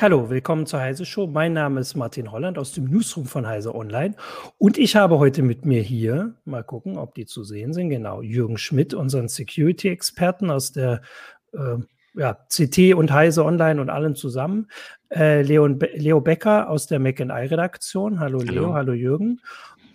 Hallo, willkommen zur Heise Show. Mein Name ist Martin Holland aus dem Newsroom von Heise Online. Und ich habe heute mit mir hier, mal gucken, ob die zu sehen sind, genau, Jürgen Schmidt, unseren Security-Experten aus der äh, ja, CT und Heise Online und allen zusammen. Äh, Leon Be Leo Becker aus der Mac&I-Redaktion. Hallo, hallo Leo, hallo Jürgen.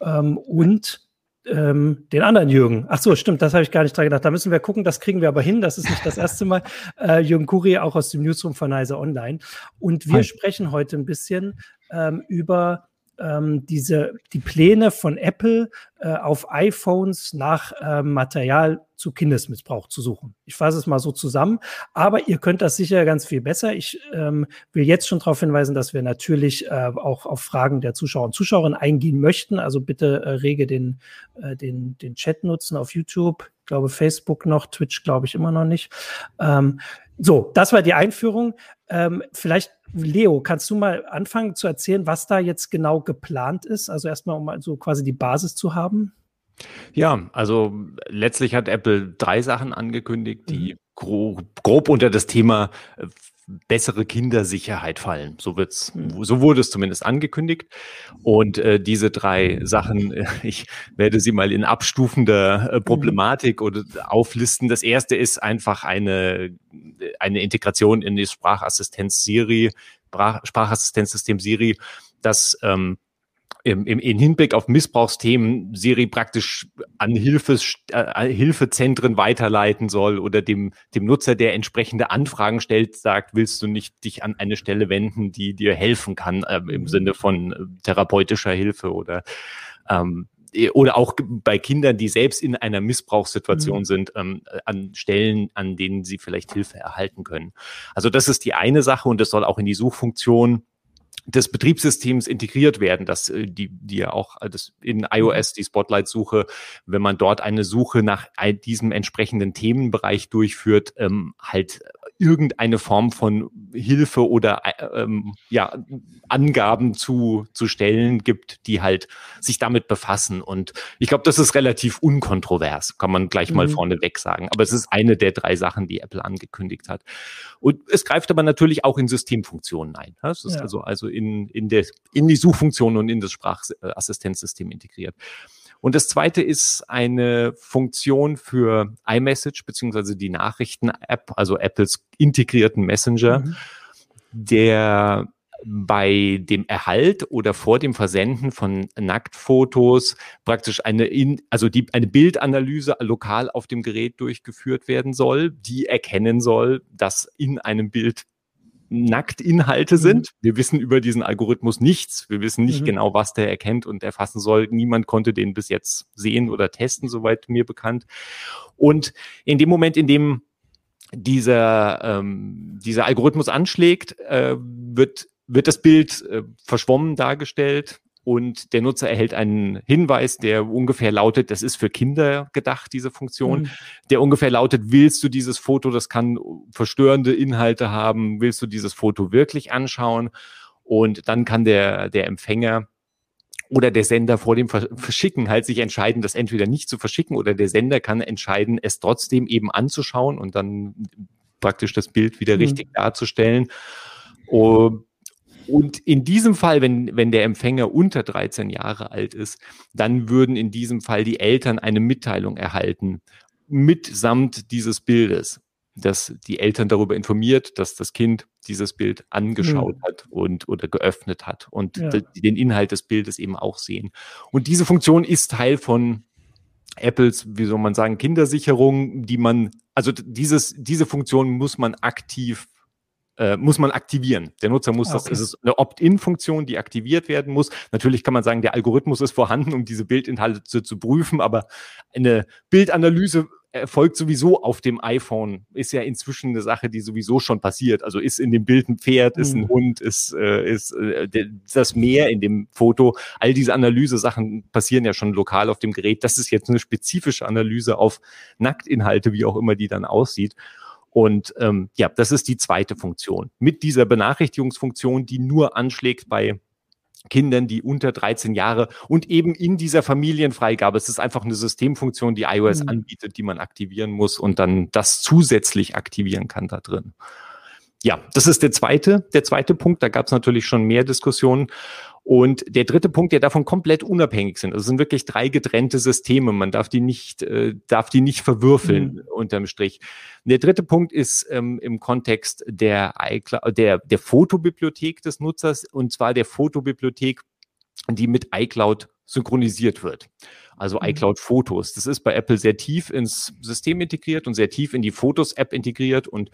Ähm, und ähm, den anderen Jürgen. Ach so, stimmt, das habe ich gar nicht dran gedacht. Da müssen wir gucken, das kriegen wir aber hin. Das ist nicht das erste Mal. Äh, Jürgen Kuri, auch aus dem Newsroom von Heise Online. Und wir Hi. sprechen heute ein bisschen ähm, über ähm, diese, die Pläne von Apple äh, auf iPhones nach äh, Material zu Kindesmissbrauch zu suchen. Ich fasse es mal so zusammen, aber ihr könnt das sicher ganz viel besser. Ich ähm, will jetzt schon darauf hinweisen, dass wir natürlich äh, auch auf Fragen der Zuschauer und Zuschauerinnen eingehen möchten. Also bitte äh, rege den, äh, den, den Chat nutzen auf YouTube. Ich glaube, Facebook noch, Twitch glaube ich immer noch nicht. Ähm, so, das war die Einführung. Ähm, vielleicht, Leo, kannst du mal anfangen zu erzählen, was da jetzt genau geplant ist? Also erstmal, um so quasi die Basis zu haben. Ja, also letztlich hat Apple drei Sachen angekündigt, die mhm. grob, grob unter das Thema äh, bessere Kindersicherheit fallen. So wird's, so wurde es zumindest angekündigt. Und äh, diese drei Sachen, äh, ich werde sie mal in abstufender äh, mhm. Problematik oder auflisten. Das erste ist einfach eine, eine Integration in die Sprachassistenz Siri, Sprach, Sprachassistenzsystem Siri, das ähm, im, im, in Hinblick auf Missbrauchsthemen Siri praktisch an Hilfes, äh, Hilfezentren weiterleiten soll oder dem, dem Nutzer, der entsprechende Anfragen stellt, sagt, willst du nicht dich an eine Stelle wenden, die dir helfen kann, äh, im. Sinne von äh, therapeutischer Hilfe oder ähm, oder auch bei Kindern, die selbst in einer Missbrauchssituation mhm. sind, ähm, an Stellen, an denen sie vielleicht Hilfe erhalten können. Also das ist die eine Sache und das soll auch in die Suchfunktion des Betriebssystems integriert werden, dass äh, die, die ja auch äh, das in iOS die Spotlight-Suche, wenn man dort eine Suche nach diesem entsprechenden Themenbereich durchführt, ähm, halt irgendeine Form von Hilfe oder äh, ähm, ja, Angaben zu, zu stellen gibt, die halt sich damit befassen. Und ich glaube, das ist relativ unkontrovers, kann man gleich mal mhm. vorneweg sagen. Aber es ist eine der drei Sachen, die Apple angekündigt hat. Und es greift aber natürlich auch in Systemfunktionen ein. Es ist ja. also, also in, in, der, in die Suchfunktion und in das Sprachassistenzsystem integriert. Und das zweite ist eine Funktion für iMessage beziehungsweise die Nachrichten-App, also Apples integrierten Messenger, mhm. der bei dem Erhalt oder vor dem Versenden von Nacktfotos praktisch eine in, also die, eine Bildanalyse lokal auf dem Gerät durchgeführt werden soll, die erkennen soll, dass in einem Bild Nacktinhalte mhm. sind. Wir wissen über diesen Algorithmus nichts. Wir wissen nicht mhm. genau, was der erkennt und erfassen soll. Niemand konnte den bis jetzt sehen oder testen, soweit mir bekannt. Und in dem Moment, in dem dieser, ähm, dieser Algorithmus anschlägt, äh, wird, wird das Bild äh, verschwommen dargestellt und der Nutzer erhält einen Hinweis, der ungefähr lautet, das ist für Kinder gedacht, diese Funktion, mhm. der ungefähr lautet, willst du dieses Foto, das kann verstörende Inhalte haben, willst du dieses Foto wirklich anschauen? Und dann kann der, der Empfänger oder der Sender vor dem Verschicken halt sich entscheiden, das entweder nicht zu verschicken oder der Sender kann entscheiden, es trotzdem eben anzuschauen und dann praktisch das Bild wieder mhm. richtig darzustellen. Und und in diesem Fall, wenn, wenn der Empfänger unter 13 Jahre alt ist, dann würden in diesem Fall die Eltern eine Mitteilung erhalten mitsamt dieses Bildes, dass die Eltern darüber informiert, dass das Kind dieses Bild angeschaut mhm. hat und oder geöffnet hat und ja. den Inhalt des Bildes eben auch sehen. Und diese Funktion ist Teil von Apples, wie soll man sagen, Kindersicherung, die man, also dieses, diese Funktion muss man aktiv äh, muss man aktivieren. Der Nutzer muss okay. das, es ist eine Opt-in-Funktion, die aktiviert werden muss. Natürlich kann man sagen, der Algorithmus ist vorhanden, um diese Bildinhalte zu, zu prüfen, aber eine Bildanalyse erfolgt sowieso auf dem iPhone, ist ja inzwischen eine Sache, die sowieso schon passiert. Also ist in dem Bild ein Pferd, ist ein mhm. Hund, ist, äh, ist äh, das Meer in dem Foto. All diese Analyse-Sachen passieren ja schon lokal auf dem Gerät. Das ist jetzt eine spezifische Analyse auf Nacktinhalte, wie auch immer die dann aussieht. Und ähm, ja, das ist die zweite Funktion. Mit dieser Benachrichtigungsfunktion, die nur anschlägt bei Kindern, die unter 13 Jahre und eben in dieser Familienfreigabe. Es ist einfach eine Systemfunktion, die iOS mhm. anbietet, die man aktivieren muss und dann das zusätzlich aktivieren kann da drin. ja, das ist der zweite, der zweite Punkt. Da gab es natürlich schon mehr Diskussionen. Und der dritte Punkt, der davon komplett unabhängig sind. Also es sind wirklich drei getrennte Systeme. Man darf die nicht, äh, darf die nicht verwürfeln mhm. unterm Strich. Der dritte Punkt ist ähm, im Kontext der, iCloud, der, der Fotobibliothek des Nutzers und zwar der Fotobibliothek, die mit iCloud synchronisiert wird. Also mhm. iCloud Fotos. Das ist bei Apple sehr tief ins System integriert und sehr tief in die Fotos-App integriert und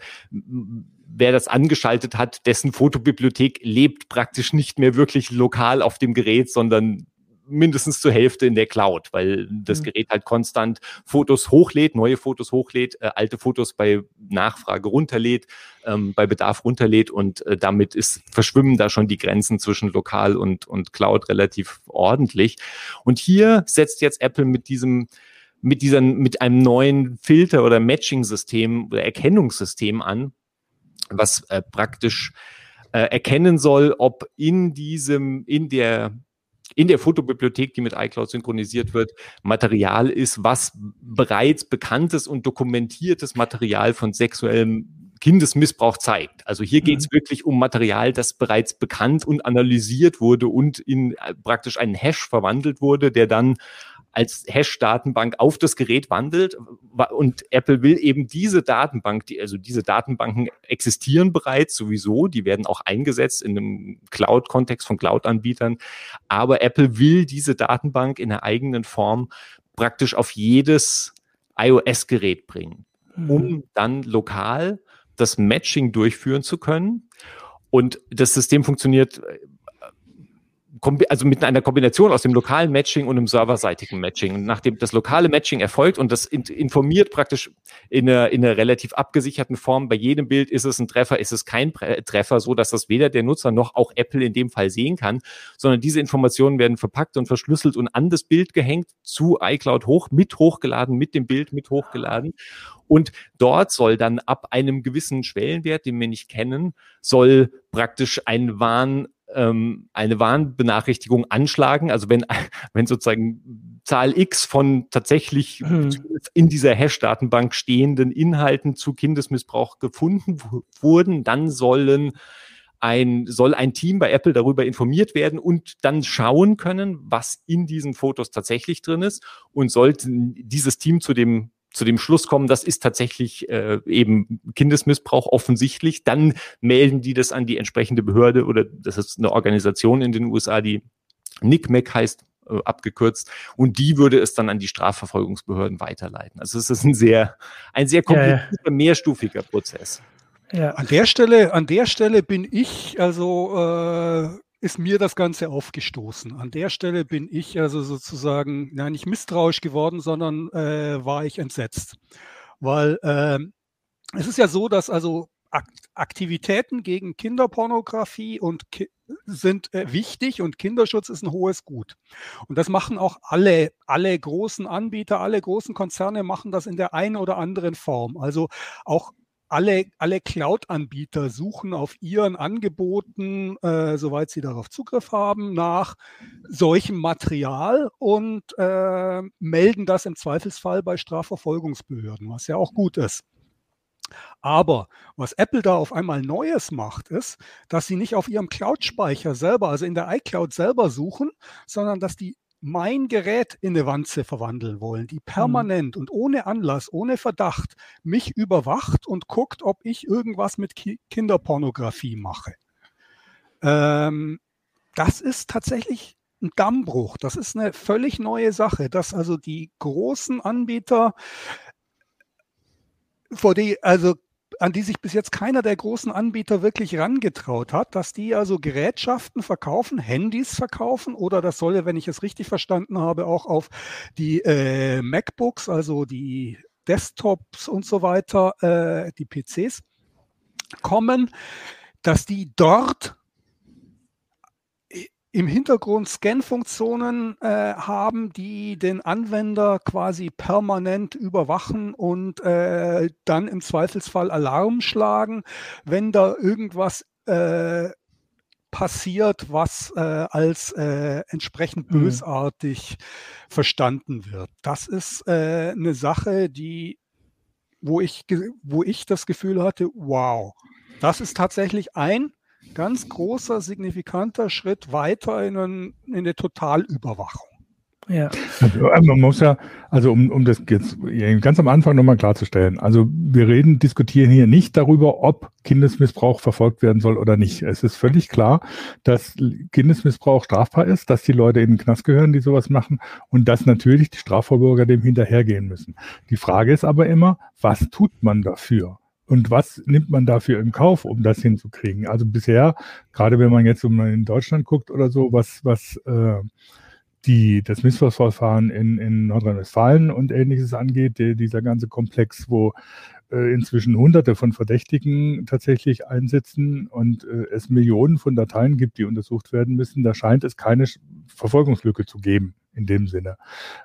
wer das angeschaltet hat, dessen Fotobibliothek lebt praktisch nicht mehr wirklich lokal auf dem Gerät, sondern mindestens zur Hälfte in der Cloud, weil das mhm. Gerät halt konstant Fotos hochlädt, neue Fotos hochlädt, äh, alte Fotos bei Nachfrage runterlädt, ähm, bei Bedarf runterlädt und äh, damit ist, verschwimmen da schon die Grenzen zwischen lokal und, und Cloud relativ ordentlich. Und hier setzt jetzt Apple mit diesem mit dieser, mit einem neuen Filter oder Matching-System oder Erkennungssystem an, was äh, praktisch äh, erkennen soll, ob in diesem, in der in der Fotobibliothek, die mit iCloud synchronisiert wird, Material ist, was bereits bekanntes und dokumentiertes Material von sexuellem Kindesmissbrauch zeigt. Also hier geht es mhm. wirklich um Material, das bereits bekannt und analysiert wurde und in praktisch einen Hash verwandelt wurde, der dann als Hash-Datenbank auf das Gerät wandelt. Und Apple will eben diese Datenbank, die, also diese Datenbanken existieren bereits sowieso, die werden auch eingesetzt in einem Cloud-Kontext von Cloud-Anbietern. Aber Apple will diese Datenbank in der eigenen Form praktisch auf jedes iOS-Gerät bringen, um mhm. dann lokal das Matching durchführen zu können. Und das System funktioniert also mit einer Kombination aus dem lokalen Matching und einem serverseitigen Matching. Nachdem das lokale Matching erfolgt und das informiert praktisch in einer, in einer relativ abgesicherten Form, bei jedem Bild ist es ein Treffer, ist es kein Treffer, so dass das weder der Nutzer noch auch Apple in dem Fall sehen kann, sondern diese Informationen werden verpackt und verschlüsselt und an das Bild gehängt, zu iCloud hoch, mit hochgeladen, mit dem Bild mit hochgeladen. Und dort soll dann ab einem gewissen Schwellenwert, den wir nicht kennen, soll praktisch ein Warn ähm, eine Warnbenachrichtigung anschlagen. Also wenn, wenn sozusagen Zahl X von tatsächlich hm. in dieser Hash-Datenbank stehenden Inhalten zu Kindesmissbrauch gefunden wurden, dann sollen ein, soll ein Team bei Apple darüber informiert werden und dann schauen können, was in diesen Fotos tatsächlich drin ist und sollte dieses Team zu dem zu dem Schluss kommen, das ist tatsächlich äh, eben Kindesmissbrauch offensichtlich, dann melden die das an die entsprechende Behörde oder das ist eine Organisation in den USA, die NICMEC heißt, äh, abgekürzt, und die würde es dann an die Strafverfolgungsbehörden weiterleiten. Also es ist ein sehr, ein sehr komplizierter, ja, ja. mehrstufiger Prozess. Ja. An der Stelle, an der Stelle bin ich also äh, ist mir das Ganze aufgestoßen. An der Stelle bin ich also sozusagen, ja, nicht misstrauisch geworden, sondern äh, war ich entsetzt. Weil äh, es ist ja so, dass also Aktivitäten gegen Kinderpornografie und Ki sind äh, wichtig und Kinderschutz ist ein hohes Gut. Und das machen auch alle, alle großen Anbieter, alle großen Konzerne machen das in der einen oder anderen Form. Also auch alle, alle Cloud-Anbieter suchen auf ihren Angeboten, äh, soweit sie darauf Zugriff haben, nach solchem Material und äh, melden das im Zweifelsfall bei Strafverfolgungsbehörden, was ja auch gut ist. Aber was Apple da auf einmal Neues macht, ist, dass sie nicht auf ihrem Cloud-Speicher selber, also in der iCloud selber suchen, sondern dass die mein Gerät in eine Wanze verwandeln wollen, die mhm. permanent mhm. und ohne Anlass, ohne Verdacht mich überwacht und guckt, ob ich irgendwas mit Ki Kinderpornografie mache. Ähm, das ist tatsächlich ein Dammbruch. Das ist eine völlig neue Sache, dass also die großen Anbieter, vor die, also an die sich bis jetzt keiner der großen Anbieter wirklich rangetraut hat, dass die also Gerätschaften verkaufen, Handys verkaufen oder das soll, wenn ich es richtig verstanden habe, auch auf die äh, MacBooks, also die Desktops und so weiter, äh, die PCs kommen, dass die dort im Hintergrund Scan-Funktionen äh, haben, die den Anwender quasi permanent überwachen und äh, dann im Zweifelsfall Alarm schlagen, wenn da irgendwas äh, passiert, was äh, als äh, entsprechend mhm. bösartig mhm. verstanden wird. Das ist äh, eine Sache, die, wo ich, wo ich das Gefühl hatte, wow, das ist tatsächlich ein ganz großer, signifikanter Schritt weiter in, einen, in eine Totalüberwachung. Ja. Also, äh, man muss ja, also um, um das jetzt ganz am Anfang nochmal klarzustellen, also wir reden, diskutieren hier nicht darüber, ob Kindesmissbrauch verfolgt werden soll oder nicht. Es ist völlig klar, dass Kindesmissbrauch strafbar ist, dass die Leute in den Knast gehören, die sowas machen und dass natürlich die Strafvorbürger dem hinterhergehen müssen. Die Frage ist aber immer, was tut man dafür? Und was nimmt man dafür in Kauf, um das hinzukriegen? Also bisher, gerade wenn man jetzt in Deutschland guckt oder so, was, was äh, die, das Missbrauchsverfahren in, in Nordrhein-Westfalen und ähnliches angeht, der, dieser ganze Komplex, wo äh, inzwischen Hunderte von Verdächtigen tatsächlich einsitzen und äh, es Millionen von Dateien gibt, die untersucht werden müssen, da scheint es keine Verfolgungslücke zu geben in dem Sinne.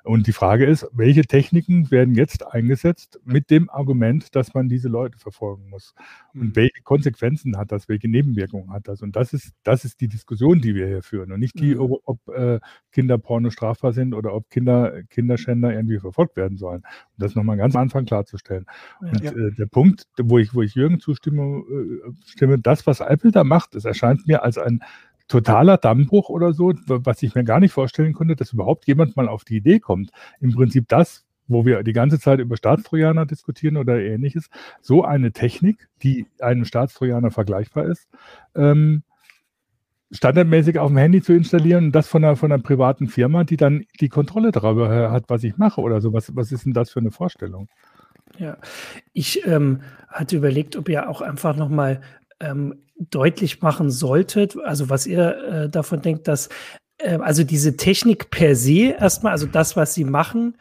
Und die Frage ist, welche Techniken werden jetzt eingesetzt mit dem Argument, dass man diese Leute verfolgen muss? Und mhm. welche Konsequenzen hat das? Welche Nebenwirkungen hat das? Und das ist, das ist die Diskussion, die wir hier führen. Und nicht die, mhm. ob, äh, Kinderporno strafbar sind oder ob Kinder, Kinderschänder irgendwie verfolgt werden sollen. Und das nochmal ganz am Anfang klarzustellen. Und ja. äh, der Punkt, wo ich, wo ich Jürgen zustimme, äh, stimme, das, was Apple da macht, das erscheint mir als ein totaler Dammbruch oder so, was ich mir gar nicht vorstellen konnte, dass überhaupt jemand mal auf die Idee kommt, im Prinzip das, wo wir die ganze Zeit über Staatstrojaner diskutieren oder ähnliches, so eine Technik, die einem Staatstrojaner vergleichbar ist, ähm, standardmäßig auf dem Handy zu installieren und das von einer, von einer privaten Firma, die dann die Kontrolle darüber hat, was ich mache oder so. Was, was ist denn das für eine Vorstellung? Ja, ich ähm, hatte überlegt, ob ihr auch einfach nochmal ähm, deutlich machen solltet, also was ihr äh, davon denkt, dass äh, also diese Technik per se erstmal, also das, was sie machen,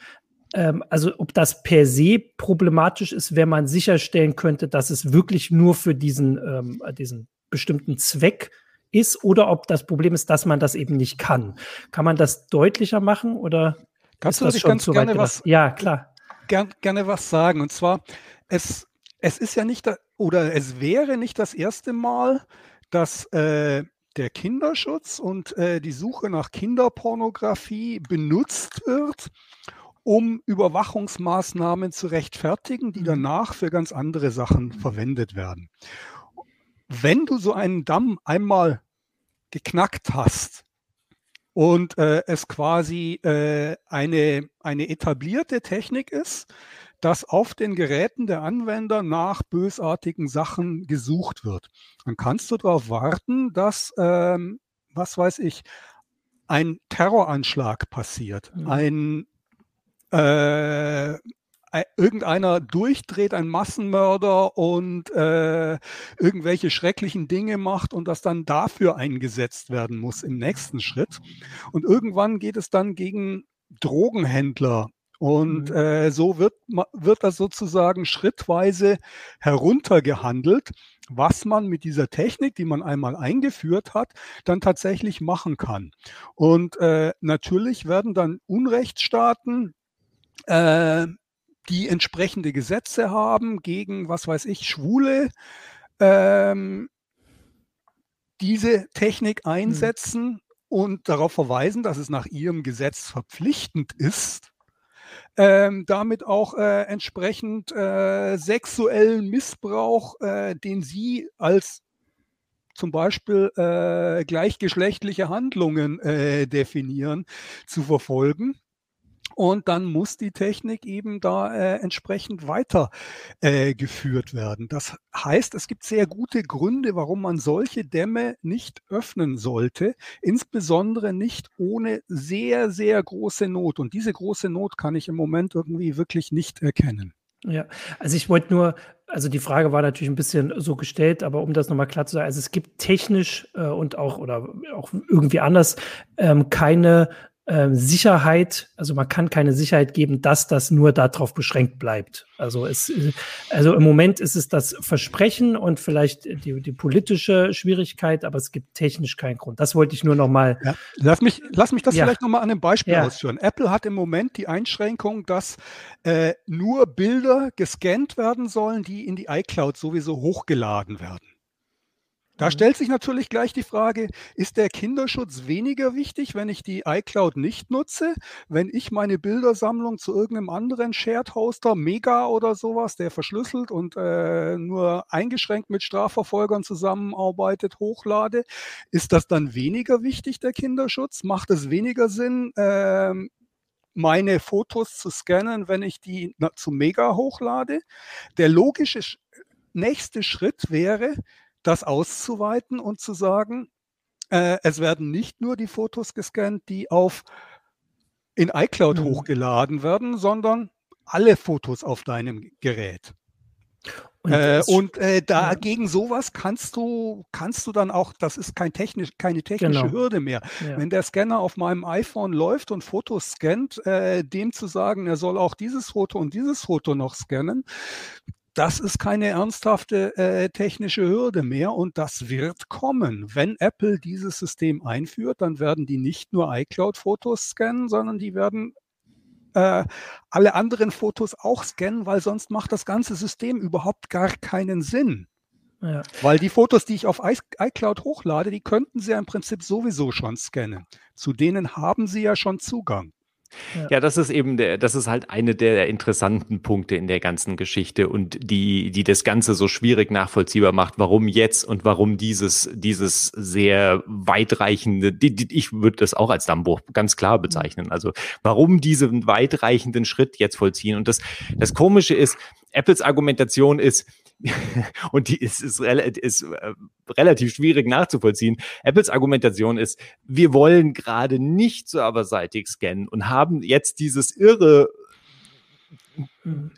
ähm, also ob das per se problematisch ist, wenn man sicherstellen könnte, dass es wirklich nur für diesen, ähm, diesen bestimmten Zweck ist oder ob das Problem ist, dass man das eben nicht kann. Kann man das deutlicher machen oder Kannst ist du das schon ganz zu gerne was, ja, klar. Gern, gerne was sagen. Und zwar, es, es ist ja nicht, oder es wäre nicht das erste Mal, dass äh, der Kinderschutz und äh, die Suche nach Kinderpornografie benutzt wird, um Überwachungsmaßnahmen zu rechtfertigen, die mhm. danach für ganz andere Sachen verwendet werden. Wenn du so einen Damm einmal geknackt hast und äh, es quasi äh, eine, eine etablierte Technik ist, dass auf den Geräten der Anwender nach bösartigen Sachen gesucht wird. Dann kannst du darauf warten, dass, ähm, was weiß ich, ein Terroranschlag passiert, mhm. ein äh, irgendeiner durchdreht, ein Massenmörder und äh, irgendwelche schrecklichen Dinge macht und das dann dafür eingesetzt werden muss im nächsten Schritt. Und irgendwann geht es dann gegen Drogenhändler und mhm. äh, so wird, wird das sozusagen schrittweise heruntergehandelt, was man mit dieser Technik, die man einmal eingeführt hat, dann tatsächlich machen kann. Und äh, natürlich werden dann Unrechtsstaaten, äh, die entsprechende Gesetze haben gegen, was weiß ich, Schwule, ähm, diese Technik mhm. einsetzen mhm. und darauf verweisen, dass es nach ihrem Gesetz verpflichtend ist, ähm, damit auch äh, entsprechend äh, sexuellen Missbrauch, äh, den sie als zum Beispiel äh, gleichgeschlechtliche Handlungen äh, definieren, zu verfolgen. Und dann muss die Technik eben da äh, entsprechend weitergeführt äh, werden. Das heißt, es gibt sehr gute Gründe, warum man solche Dämme nicht öffnen sollte, insbesondere nicht ohne sehr, sehr große Not. Und diese große Not kann ich im Moment irgendwie wirklich nicht erkennen. Ja, also ich wollte nur, also die Frage war natürlich ein bisschen so gestellt, aber um das nochmal klar zu sagen, also es gibt technisch äh, und auch oder auch irgendwie anders ähm, keine ähm, Sicherheit, also man kann keine Sicherheit geben, dass das nur darauf beschränkt bleibt. Also es, also im Moment ist es das Versprechen und vielleicht die, die politische Schwierigkeit, aber es gibt technisch keinen Grund. Das wollte ich nur noch mal. Ja, lass mich, lass mich das ja. vielleicht noch mal an einem Beispiel ja. ausführen. Apple hat im Moment die Einschränkung, dass äh, nur Bilder gescannt werden sollen, die in die iCloud sowieso hochgeladen werden. Da mhm. stellt sich natürlich gleich die Frage, ist der Kinderschutz weniger wichtig, wenn ich die iCloud nicht nutze, wenn ich meine Bildersammlung zu irgendeinem anderen Shared Hoster, Mega oder sowas, der verschlüsselt und äh, nur eingeschränkt mit Strafverfolgern zusammenarbeitet, hochlade? Ist das dann weniger wichtig, der Kinderschutz? Macht es weniger Sinn, äh, meine Fotos zu scannen, wenn ich die zu Mega hochlade? Der logische nächste Schritt wäre, das auszuweiten und zu sagen, äh, es werden nicht nur die Fotos gescannt, die auf in iCloud mhm. hochgeladen werden, sondern alle Fotos auf deinem Gerät. Und, äh, und äh, dagegen ja. sowas kannst du, kannst du dann auch, das ist kein technisch, keine technische genau. Hürde mehr. Ja. Wenn der Scanner auf meinem iPhone läuft und Fotos scannt, äh, dem zu sagen, er soll auch dieses Foto und dieses Foto noch scannen, das ist keine ernsthafte äh, technische Hürde mehr und das wird kommen. Wenn Apple dieses System einführt, dann werden die nicht nur iCloud-Fotos scannen, sondern die werden äh, alle anderen Fotos auch scannen, weil sonst macht das ganze System überhaupt gar keinen Sinn. Ja. Weil die Fotos, die ich auf iCloud hochlade, die könnten sie ja im Prinzip sowieso schon scannen. Zu denen haben sie ja schon Zugang. Ja. ja, das ist eben der, das ist halt eine der interessanten Punkte in der ganzen Geschichte und die, die das Ganze so schwierig nachvollziehbar macht, warum jetzt und warum dieses, dieses sehr weitreichende, die, die, ich würde das auch als Dammbruch ganz klar bezeichnen. Also warum diesen weitreichenden Schritt jetzt vollziehen? Und das, das Komische ist, Apples Argumentation ist, und die ist, ist, ist äh, relativ schwierig nachzuvollziehen. Apples Argumentation ist, wir wollen gerade nicht serverseitig scannen und haben jetzt dieses irre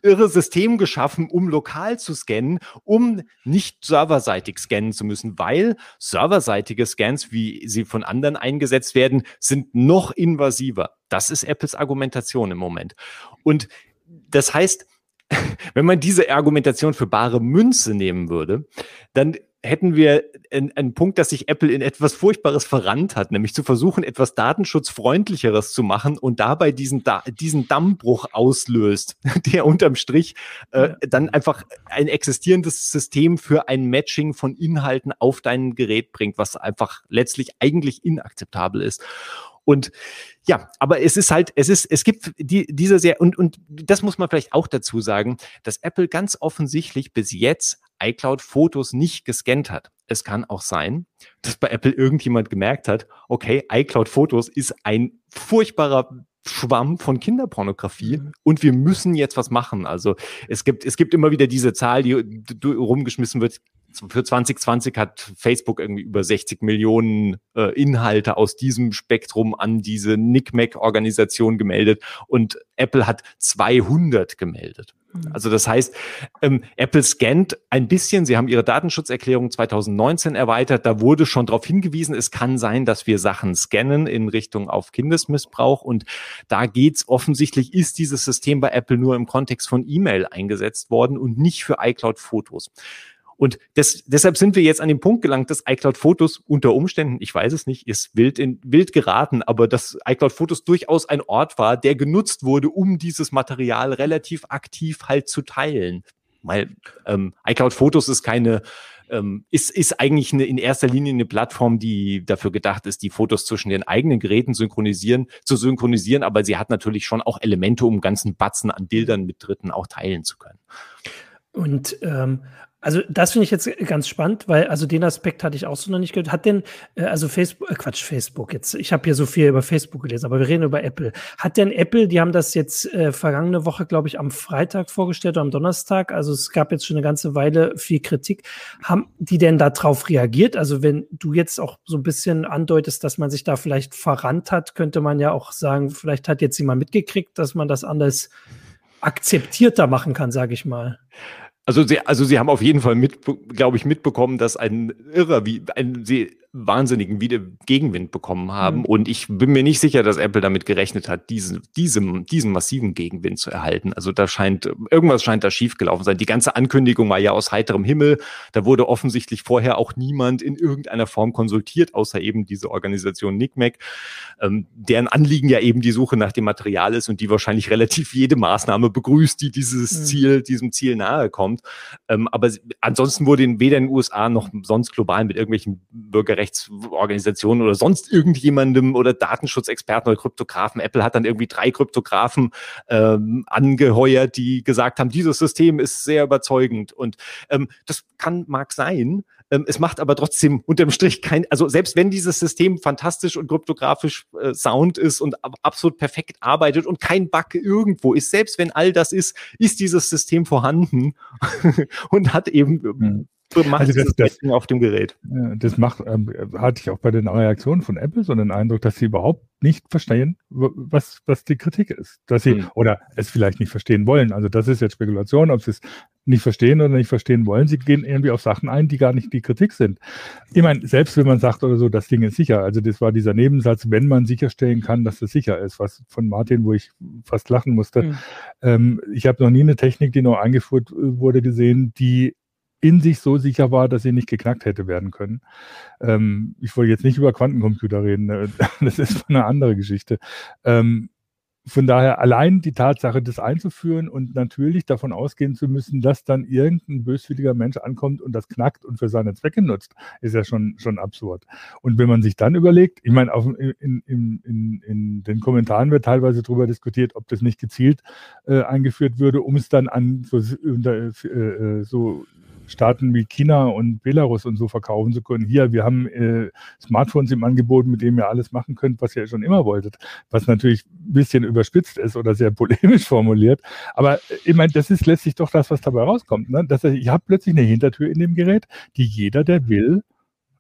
irre System geschaffen, um lokal zu scannen, um nicht serverseitig scannen zu müssen, weil serverseitige Scans, wie sie von anderen eingesetzt werden, sind noch invasiver. Das ist Apples Argumentation im Moment. Und das heißt, wenn man diese Argumentation für bare Münze nehmen würde, dann hätten wir einen, Punkt, dass sich Apple in etwas Furchtbares verrannt hat, nämlich zu versuchen, etwas datenschutzfreundlicheres zu machen und dabei diesen, da diesen Dammbruch auslöst, der unterm Strich äh, dann einfach ein existierendes System für ein Matching von Inhalten auf dein Gerät bringt, was einfach letztlich eigentlich inakzeptabel ist. Und ja, aber es ist halt, es ist, es gibt die, diese sehr, und, und das muss man vielleicht auch dazu sagen, dass Apple ganz offensichtlich bis jetzt iCloud-Fotos nicht gescannt hat. Es kann auch sein, dass bei Apple irgendjemand gemerkt hat, okay, iCloud-Fotos ist ein furchtbarer Schwamm von Kinderpornografie mhm. und wir müssen jetzt was machen. Also es gibt, es gibt immer wieder diese Zahl, die rumgeschmissen wird für 2020 hat Facebook irgendwie über 60 Millionen äh, Inhalte aus diesem Spektrum an diese NICMAC-Organisation gemeldet und Apple hat 200 gemeldet. Mhm. Also das heißt, ähm, Apple scannt ein bisschen. Sie haben ihre Datenschutzerklärung 2019 erweitert. Da wurde schon darauf hingewiesen, es kann sein, dass wir Sachen scannen in Richtung auf Kindesmissbrauch. Und da geht's offensichtlich, ist dieses System bei Apple nur im Kontext von E-Mail eingesetzt worden und nicht für iCloud-Fotos. Und das, deshalb sind wir jetzt an den Punkt gelangt, dass iCloud Fotos unter Umständen, ich weiß es nicht, ist wild, in, wild geraten, aber dass iCloud Fotos durchaus ein Ort war, der genutzt wurde, um dieses Material relativ aktiv halt zu teilen. Weil ähm, iCloud Fotos ist keine ähm, ist, ist eigentlich eine, in erster Linie eine Plattform, die dafür gedacht ist, die Fotos zwischen den eigenen Geräten synchronisieren, zu synchronisieren, aber sie hat natürlich schon auch Elemente, um ganzen Batzen an Bildern mit Dritten auch teilen zu können. Und ähm, also das finde ich jetzt ganz spannend, weil also den Aspekt hatte ich auch so noch nicht gehört. Hat denn, äh, also Facebook, äh, Quatsch, Facebook jetzt, ich habe hier so viel über Facebook gelesen, aber wir reden über Apple. Hat denn Apple, die haben das jetzt äh, vergangene Woche, glaube ich, am Freitag vorgestellt oder am Donnerstag, also es gab jetzt schon eine ganze Weile viel Kritik. Haben die denn darauf reagiert? Also wenn du jetzt auch so ein bisschen andeutest, dass man sich da vielleicht verrannt hat, könnte man ja auch sagen, vielleicht hat jetzt jemand mitgekriegt, dass man das anders akzeptierter machen kann, sage ich mal. Also sie, also sie haben auf jeden Fall mit, glaube ich, mitbekommen, dass ein Irrer wie ein, sie wahnsinnigen Wieder Gegenwind bekommen haben. Mhm. Und ich bin mir nicht sicher, dass Apple damit gerechnet hat, diesen, diesem, diesen massiven Gegenwind zu erhalten. Also da scheint, irgendwas scheint da schiefgelaufen sein. Die ganze Ankündigung war ja aus heiterem Himmel. Da wurde offensichtlich vorher auch niemand in irgendeiner Form konsultiert, außer eben diese Organisation NICMAC, ähm, deren Anliegen ja eben die Suche nach dem Material ist und die wahrscheinlich relativ jede Maßnahme begrüßt, die dieses mhm. Ziel, diesem Ziel nahe kommt. Ähm, aber ansonsten wurde in, weder in den USA noch sonst global mit irgendwelchen Bürgerrechtsorganisationen oder sonst irgendjemandem oder Datenschutzexperten oder Kryptografen. Apple hat dann irgendwie drei Kryptografen ähm, angeheuert, die gesagt haben, dieses System ist sehr überzeugend. Und ähm, das kann, mag sein, ähm, es macht aber trotzdem unterm Strich kein, also selbst wenn dieses System fantastisch und kryptografisch äh, sound ist und absolut perfekt arbeitet und kein Bug irgendwo ist, selbst wenn all das ist, ist dieses System vorhanden und hat eben mhm macht also das, das, auf dem Gerät. Das macht, ähm, hatte ich auch bei den Reaktionen von Apple so den Eindruck, dass sie überhaupt nicht verstehen, was, was die Kritik ist. Dass sie, mhm. oder es vielleicht nicht verstehen wollen. Also das ist jetzt Spekulation, ob sie es nicht verstehen oder nicht verstehen wollen. Sie gehen irgendwie auf Sachen ein, die gar nicht die Kritik sind. Ich meine, selbst wenn man sagt oder so, das Ding ist sicher. Also das war dieser Nebensatz, wenn man sicherstellen kann, dass es sicher ist, was von Martin, wo ich fast lachen musste. Mhm. Ähm, ich habe noch nie eine Technik, die noch eingeführt äh, wurde, gesehen, die in sich so sicher war, dass sie nicht geknackt hätte werden können. Ähm, ich wollte jetzt nicht über Quantencomputer reden, ne? das ist eine andere Geschichte. Ähm, von daher allein die Tatsache, das einzuführen und natürlich davon ausgehen zu müssen, dass dann irgendein böswilliger Mensch ankommt und das knackt und für seine Zwecke nutzt, ist ja schon, schon absurd. Und wenn man sich dann überlegt, ich meine, auf, in, in, in, in den Kommentaren wird teilweise darüber diskutiert, ob das nicht gezielt äh, eingeführt würde, um es dann an so, äh, äh, so Staaten wie China und Belarus und so verkaufen zu können. Hier, wir haben äh, Smartphones im Angebot, mit denen ihr alles machen könnt, was ihr schon immer wolltet. Was natürlich ein bisschen überspitzt ist oder sehr polemisch formuliert. Aber äh, ich meine, das ist letztlich doch das, was dabei rauskommt. Ne? Dass ich habe plötzlich eine Hintertür in dem Gerät, die jeder, der will,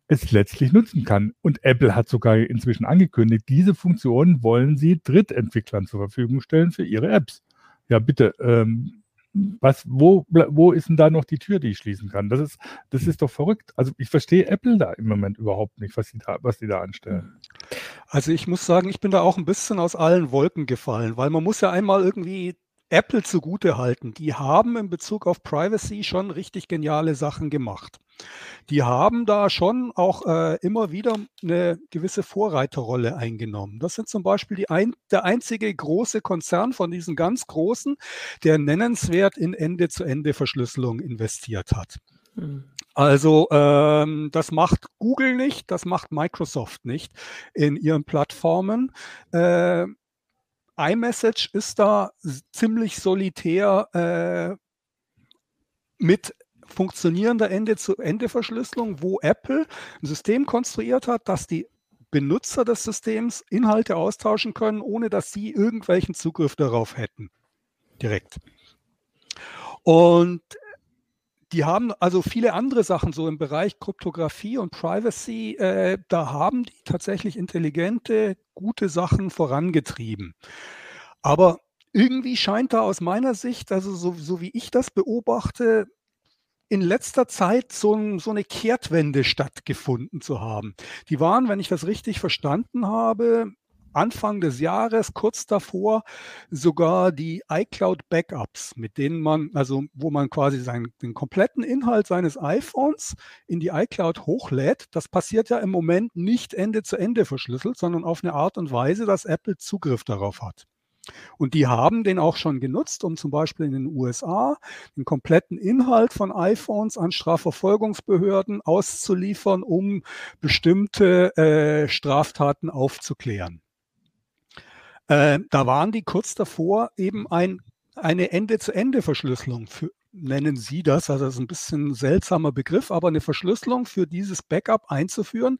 es letztlich nutzen kann. Und Apple hat sogar inzwischen angekündigt, diese Funktion wollen sie Drittentwicklern zur Verfügung stellen für ihre Apps. Ja, bitte, ähm, was, wo, wo ist denn da noch die Tür, die ich schließen kann? Das ist, das ist doch verrückt. Also ich verstehe Apple da im Moment überhaupt nicht, was die da, was die da anstellen. Also ich muss sagen, ich bin da auch ein bisschen aus allen Wolken gefallen, weil man muss ja einmal irgendwie Apple zugute halten. Die haben in Bezug auf Privacy schon richtig geniale Sachen gemacht die haben da schon auch äh, immer wieder eine gewisse Vorreiterrolle eingenommen. Das sind zum Beispiel die ein, der einzige große Konzern von diesen ganz großen, der nennenswert in Ende-zu-Ende-Verschlüsselung investiert hat. Hm. Also ähm, das macht Google nicht, das macht Microsoft nicht in ihren Plattformen. Äh, iMessage ist da ziemlich solitär äh, mit funktionierender Ende-zu-Ende-Verschlüsselung, wo Apple ein System konstruiert hat, dass die Benutzer des Systems Inhalte austauschen können, ohne dass sie irgendwelchen Zugriff darauf hätten. Direkt. Und die haben also viele andere Sachen so im Bereich Kryptographie und Privacy, äh, da haben die tatsächlich intelligente, gute Sachen vorangetrieben. Aber irgendwie scheint da aus meiner Sicht, also so, so wie ich das beobachte, in letzter Zeit so, so, eine Kehrtwende stattgefunden zu haben. Die waren, wenn ich das richtig verstanden habe, Anfang des Jahres, kurz davor, sogar die iCloud Backups, mit denen man, also wo man quasi seinen, den kompletten Inhalt seines iPhones in die iCloud hochlädt. Das passiert ja im Moment nicht Ende zu Ende verschlüsselt, sondern auf eine Art und Weise, dass Apple Zugriff darauf hat. Und die haben den auch schon genutzt, um zum Beispiel in den USA den kompletten Inhalt von iPhones an Strafverfolgungsbehörden auszuliefern, um bestimmte äh, Straftaten aufzuklären. Äh, da waren die kurz davor, eben ein, eine Ende-zu-Ende-Verschlüsselung für, nennen Sie das, also das ist ein bisschen ein seltsamer Begriff, aber eine Verschlüsselung für dieses Backup einzuführen,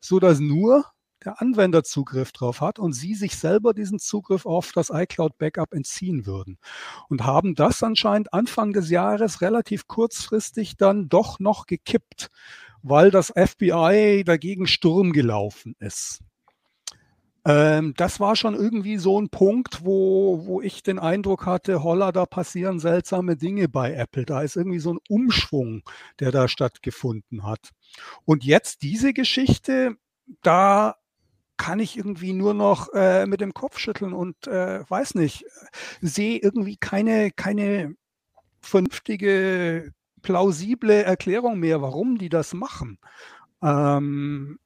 so dass nur der Anwender Zugriff drauf hat und Sie sich selber diesen Zugriff auf das iCloud Backup entziehen würden. Und haben das anscheinend Anfang des Jahres relativ kurzfristig dann doch noch gekippt, weil das FBI dagegen Sturm gelaufen ist. Ähm, das war schon irgendwie so ein Punkt, wo, wo ich den Eindruck hatte, holla, da passieren seltsame Dinge bei Apple. Da ist irgendwie so ein Umschwung, der da stattgefunden hat. Und jetzt diese Geschichte, da kann ich irgendwie nur noch äh, mit dem Kopf schütteln und äh, weiß nicht, sehe irgendwie keine, keine vernünftige, plausible Erklärung mehr, warum die das machen. Ähm,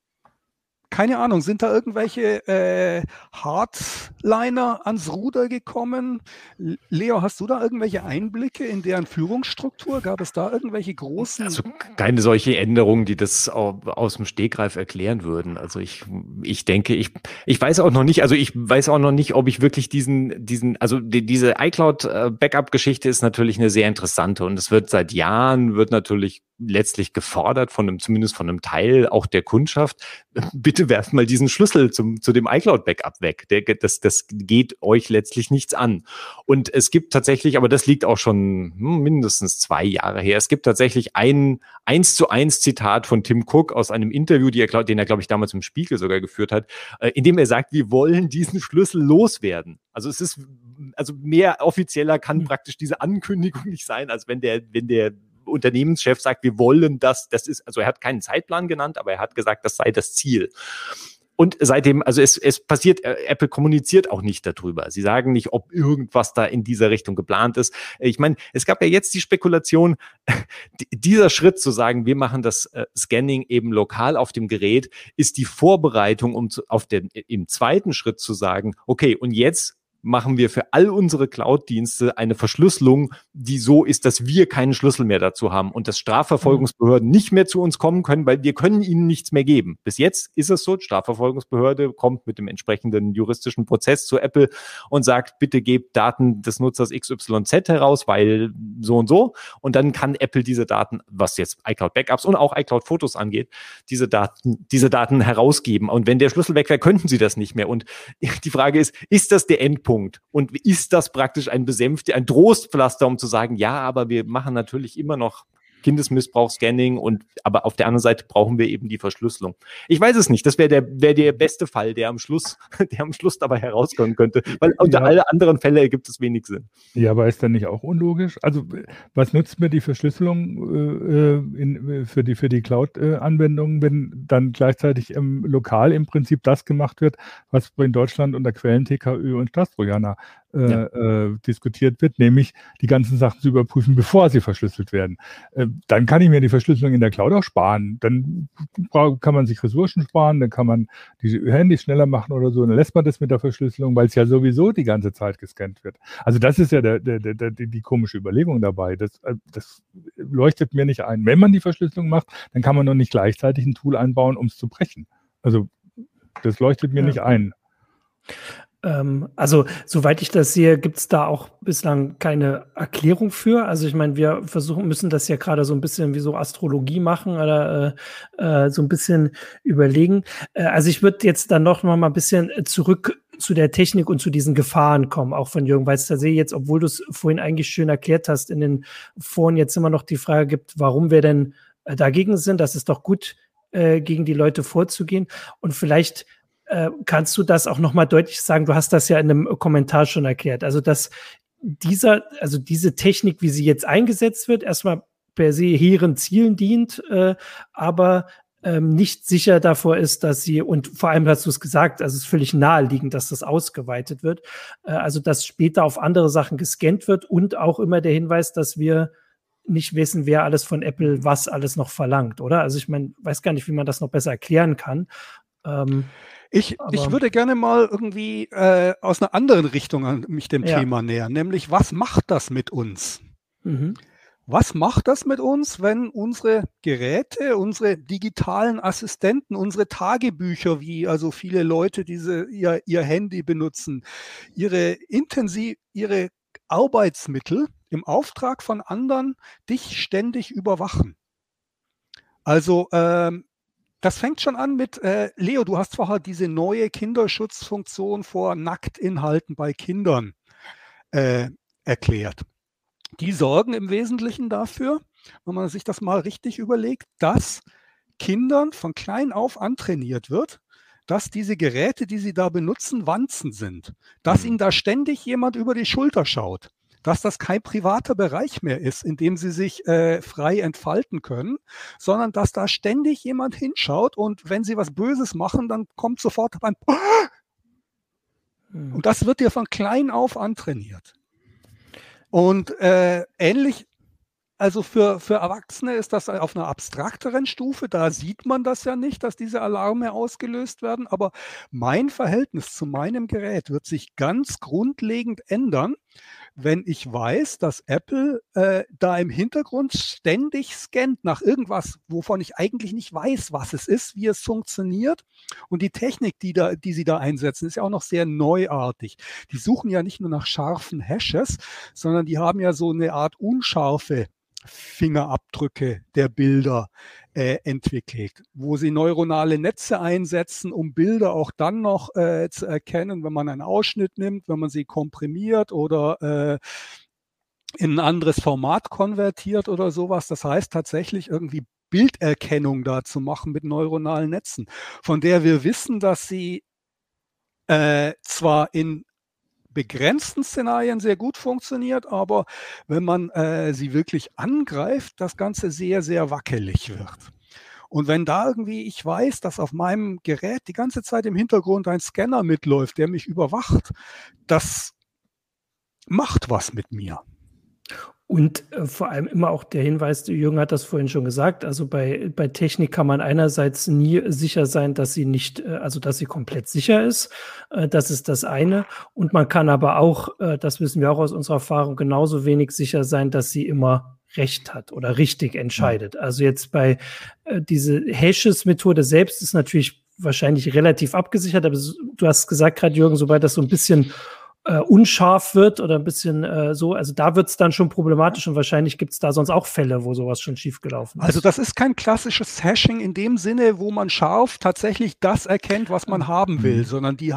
keine Ahnung, sind da irgendwelche äh, Hardliner ans Ruder gekommen? Leo, hast du da irgendwelche Einblicke in deren Führungsstruktur? Gab es da irgendwelche großen? Also keine solche Änderungen, die das aus dem Stegreif erklären würden. Also ich, ich denke, ich, ich weiß auch noch nicht, also ich weiß auch noch nicht, ob ich wirklich diesen, diesen, also die, diese iCloud-Backup-Geschichte äh, ist natürlich eine sehr interessante und es wird seit Jahren, wird natürlich letztlich gefordert von einem, zumindest von einem Teil auch der Kundschaft, bitte werft mal diesen Schlüssel zum, zu dem iCloud-Backup weg. Der, das, das geht euch letztlich nichts an. Und es gibt tatsächlich, aber das liegt auch schon hm, mindestens zwei Jahre her, es gibt tatsächlich ein eins zu eins Zitat von Tim Cook aus einem Interview, er, den er, glaube ich, damals im Spiegel sogar geführt hat, äh, in dem er sagt, wir wollen diesen Schlüssel loswerden. Also es ist, also mehr offizieller kann hm. praktisch diese Ankündigung nicht sein, als wenn der, wenn der Unternehmenschef sagt, wir wollen das, das ist, also er hat keinen Zeitplan genannt, aber er hat gesagt, das sei das Ziel. Und seitdem, also es, es passiert, äh, Apple kommuniziert auch nicht darüber. Sie sagen nicht, ob irgendwas da in dieser Richtung geplant ist. Ich meine, es gab ja jetzt die Spekulation, dieser Schritt zu sagen, wir machen das äh, Scanning eben lokal auf dem Gerät, ist die Vorbereitung, um zu, auf den, im zweiten Schritt zu sagen, okay, und jetzt machen wir für all unsere Cloud-Dienste eine Verschlüsselung, die so ist, dass wir keinen Schlüssel mehr dazu haben und dass Strafverfolgungsbehörden nicht mehr zu uns kommen können, weil wir können ihnen nichts mehr geben. Bis jetzt ist es so, Strafverfolgungsbehörde kommt mit dem entsprechenden juristischen Prozess zu Apple und sagt, bitte gebt Daten des Nutzers XYZ heraus, weil so und so. Und dann kann Apple diese Daten, was jetzt iCloud Backups und auch iCloud Fotos angeht, diese Daten, diese Daten herausgeben. Und wenn der Schlüssel weg wäre, könnten sie das nicht mehr. Und die Frage ist, ist das der Endpunkt? Punkt. Und ist das praktisch ein besänftigt, ein Trostpflaster, um zu sagen, ja, aber wir machen natürlich immer noch Kindesmissbrauch-Scanning und aber auf der anderen Seite brauchen wir eben die Verschlüsselung. Ich weiß es nicht. Das wäre der, wäre der beste Fall, der am Schluss, der am Schluss dabei herauskommen könnte. Weil unter ja. alle anderen Fälle ergibt es wenig Sinn. Ja, aber ist dann nicht auch unlogisch? Also, was nutzt mir die Verschlüsselung äh, in, für die, für die Cloud-Anwendungen, wenn dann gleichzeitig im Lokal im Prinzip das gemacht wird, was in Deutschland unter Quellen TKÖ und Staatstrojaner äh, ja. äh, diskutiert wird, nämlich die ganzen Sachen zu überprüfen, bevor sie verschlüsselt werden. Äh, dann kann ich mir die Verschlüsselung in der Cloud auch sparen. Dann kann man sich Ressourcen sparen, dann kann man die Handys schneller machen oder so, dann lässt man das mit der Verschlüsselung, weil es ja sowieso die ganze Zeit gescannt wird. Also das ist ja der, der, der, die, die komische Überlegung dabei. Das, äh, das leuchtet mir nicht ein. Wenn man die Verschlüsselung macht, dann kann man noch nicht gleichzeitig ein Tool einbauen, um es zu brechen. Also das leuchtet mir ja. nicht ein. Ähm, also, soweit ich das sehe, gibt es da auch bislang keine Erklärung für. Also, ich meine, wir versuchen, müssen das ja gerade so ein bisschen wie so Astrologie machen oder äh, äh, so ein bisschen überlegen. Äh, also, ich würde jetzt dann noch mal ein bisschen zurück zu der Technik und zu diesen Gefahren kommen, auch von Jürgen, sehe jetzt, obwohl du es vorhin eigentlich schön erklärt hast, in den Foren jetzt immer noch die Frage gibt, warum wir denn äh, dagegen sind. Das ist doch gut, äh, gegen die Leute vorzugehen. Und vielleicht äh, kannst du das auch nochmal deutlich sagen? Du hast das ja in einem Kommentar schon erklärt. Also, dass dieser, also diese Technik, wie sie jetzt eingesetzt wird, erstmal per se hehren Zielen dient, äh, aber ähm, nicht sicher davor ist, dass sie, und vor allem hast du es gesagt, also es ist völlig naheliegend, dass das ausgeweitet wird, äh, also dass später auf andere Sachen gescannt wird und auch immer der Hinweis, dass wir nicht wissen, wer alles von Apple was alles noch verlangt, oder? Also ich meine, weiß gar nicht, wie man das noch besser erklären kann. Ähm, ich, ich würde gerne mal irgendwie äh, aus einer anderen Richtung an mich dem ja. Thema nähern, nämlich was macht das mit uns? Mhm. Was macht das mit uns, wenn unsere Geräte, unsere digitalen Assistenten, unsere Tagebücher, wie also viele Leute diese ihr, ihr Handy benutzen, ihre intensiv ihre Arbeitsmittel im Auftrag von anderen dich ständig überwachen? Also ähm, das fängt schon an mit, äh, Leo, du hast vorher diese neue Kinderschutzfunktion vor Nacktinhalten bei Kindern äh, erklärt. Die sorgen im Wesentlichen dafür, wenn man sich das mal richtig überlegt, dass Kindern von klein auf antrainiert wird, dass diese Geräte, die Sie da benutzen, Wanzen sind, dass mhm. Ihnen da ständig jemand über die Schulter schaut dass das kein privater Bereich mehr ist, in dem sie sich äh, frei entfalten können, sondern dass da ständig jemand hinschaut und wenn sie was Böses machen, dann kommt sofort ein hm. und das wird dir von klein auf antrainiert. Und äh, ähnlich also für, für Erwachsene ist das auf einer abstrakteren Stufe. Da sieht man das ja nicht, dass diese Alarme ausgelöst werden. Aber mein Verhältnis zu meinem Gerät wird sich ganz grundlegend ändern, wenn ich weiß, dass Apple äh, da im Hintergrund ständig scannt nach irgendwas, wovon ich eigentlich nicht weiß, was es ist, wie es funktioniert. Und die Technik, die, da, die sie da einsetzen, ist ja auch noch sehr neuartig. Die suchen ja nicht nur nach scharfen Hashes, sondern die haben ja so eine Art unscharfe Fingerabdrücke der Bilder äh, entwickelt, wo sie neuronale Netze einsetzen, um Bilder auch dann noch äh, zu erkennen, wenn man einen Ausschnitt nimmt, wenn man sie komprimiert oder äh, in ein anderes Format konvertiert oder sowas. Das heißt tatsächlich irgendwie Bilderkennung da zu machen mit neuronalen Netzen, von der wir wissen, dass sie äh, zwar in begrenzten Szenarien sehr gut funktioniert, aber wenn man äh, sie wirklich angreift, das Ganze sehr, sehr wackelig wird. Und wenn da irgendwie ich weiß, dass auf meinem Gerät die ganze Zeit im Hintergrund ein Scanner mitläuft, der mich überwacht, das macht was mit mir. Und äh, vor allem immer auch der Hinweis, Jürgen hat das vorhin schon gesagt, also bei, bei Technik kann man einerseits nie sicher sein, dass sie nicht, äh, also dass sie komplett sicher ist. Äh, das ist das eine. Und man kann aber auch, äh, das wissen wir auch aus unserer Erfahrung, genauso wenig sicher sein, dass sie immer recht hat oder richtig entscheidet. Also jetzt bei äh, diese Hashes-Methode selbst ist natürlich wahrscheinlich relativ abgesichert, aber du hast gesagt gerade, Jürgen, sobald das so ein bisschen äh, unscharf wird oder ein bisschen äh, so, also da wird es dann schon problematisch und wahrscheinlich gibt es da sonst auch Fälle, wo sowas schon schiefgelaufen ist. Also das ist kein klassisches Hashing in dem Sinne, wo man scharf tatsächlich das erkennt, was man haben will, mhm. sondern die,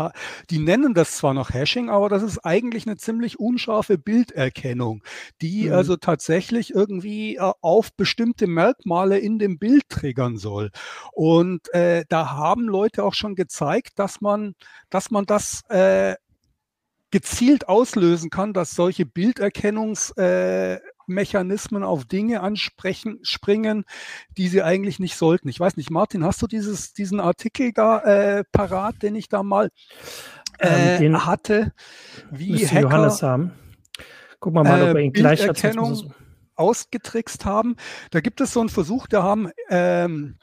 die nennen das zwar noch Hashing, aber das ist eigentlich eine ziemlich unscharfe Bilderkennung, die mhm. also tatsächlich irgendwie äh, auf bestimmte Merkmale in dem Bild triggern soll. Und äh, da haben Leute auch schon gezeigt, dass man, dass man das äh, gezielt auslösen kann, dass solche Bilderkennungsmechanismen äh, auf Dinge ansprechen, springen, die sie eigentlich nicht sollten. Ich weiß nicht, Martin, hast du dieses, diesen Artikel da äh, parat, den ich da mal ähm, äh, hatte, wie Hacker Johannes haben. Guck mal, mal ob er ihn gleich hat. ausgetrickst haben. Da gibt es so einen Versuch, da haben ähm,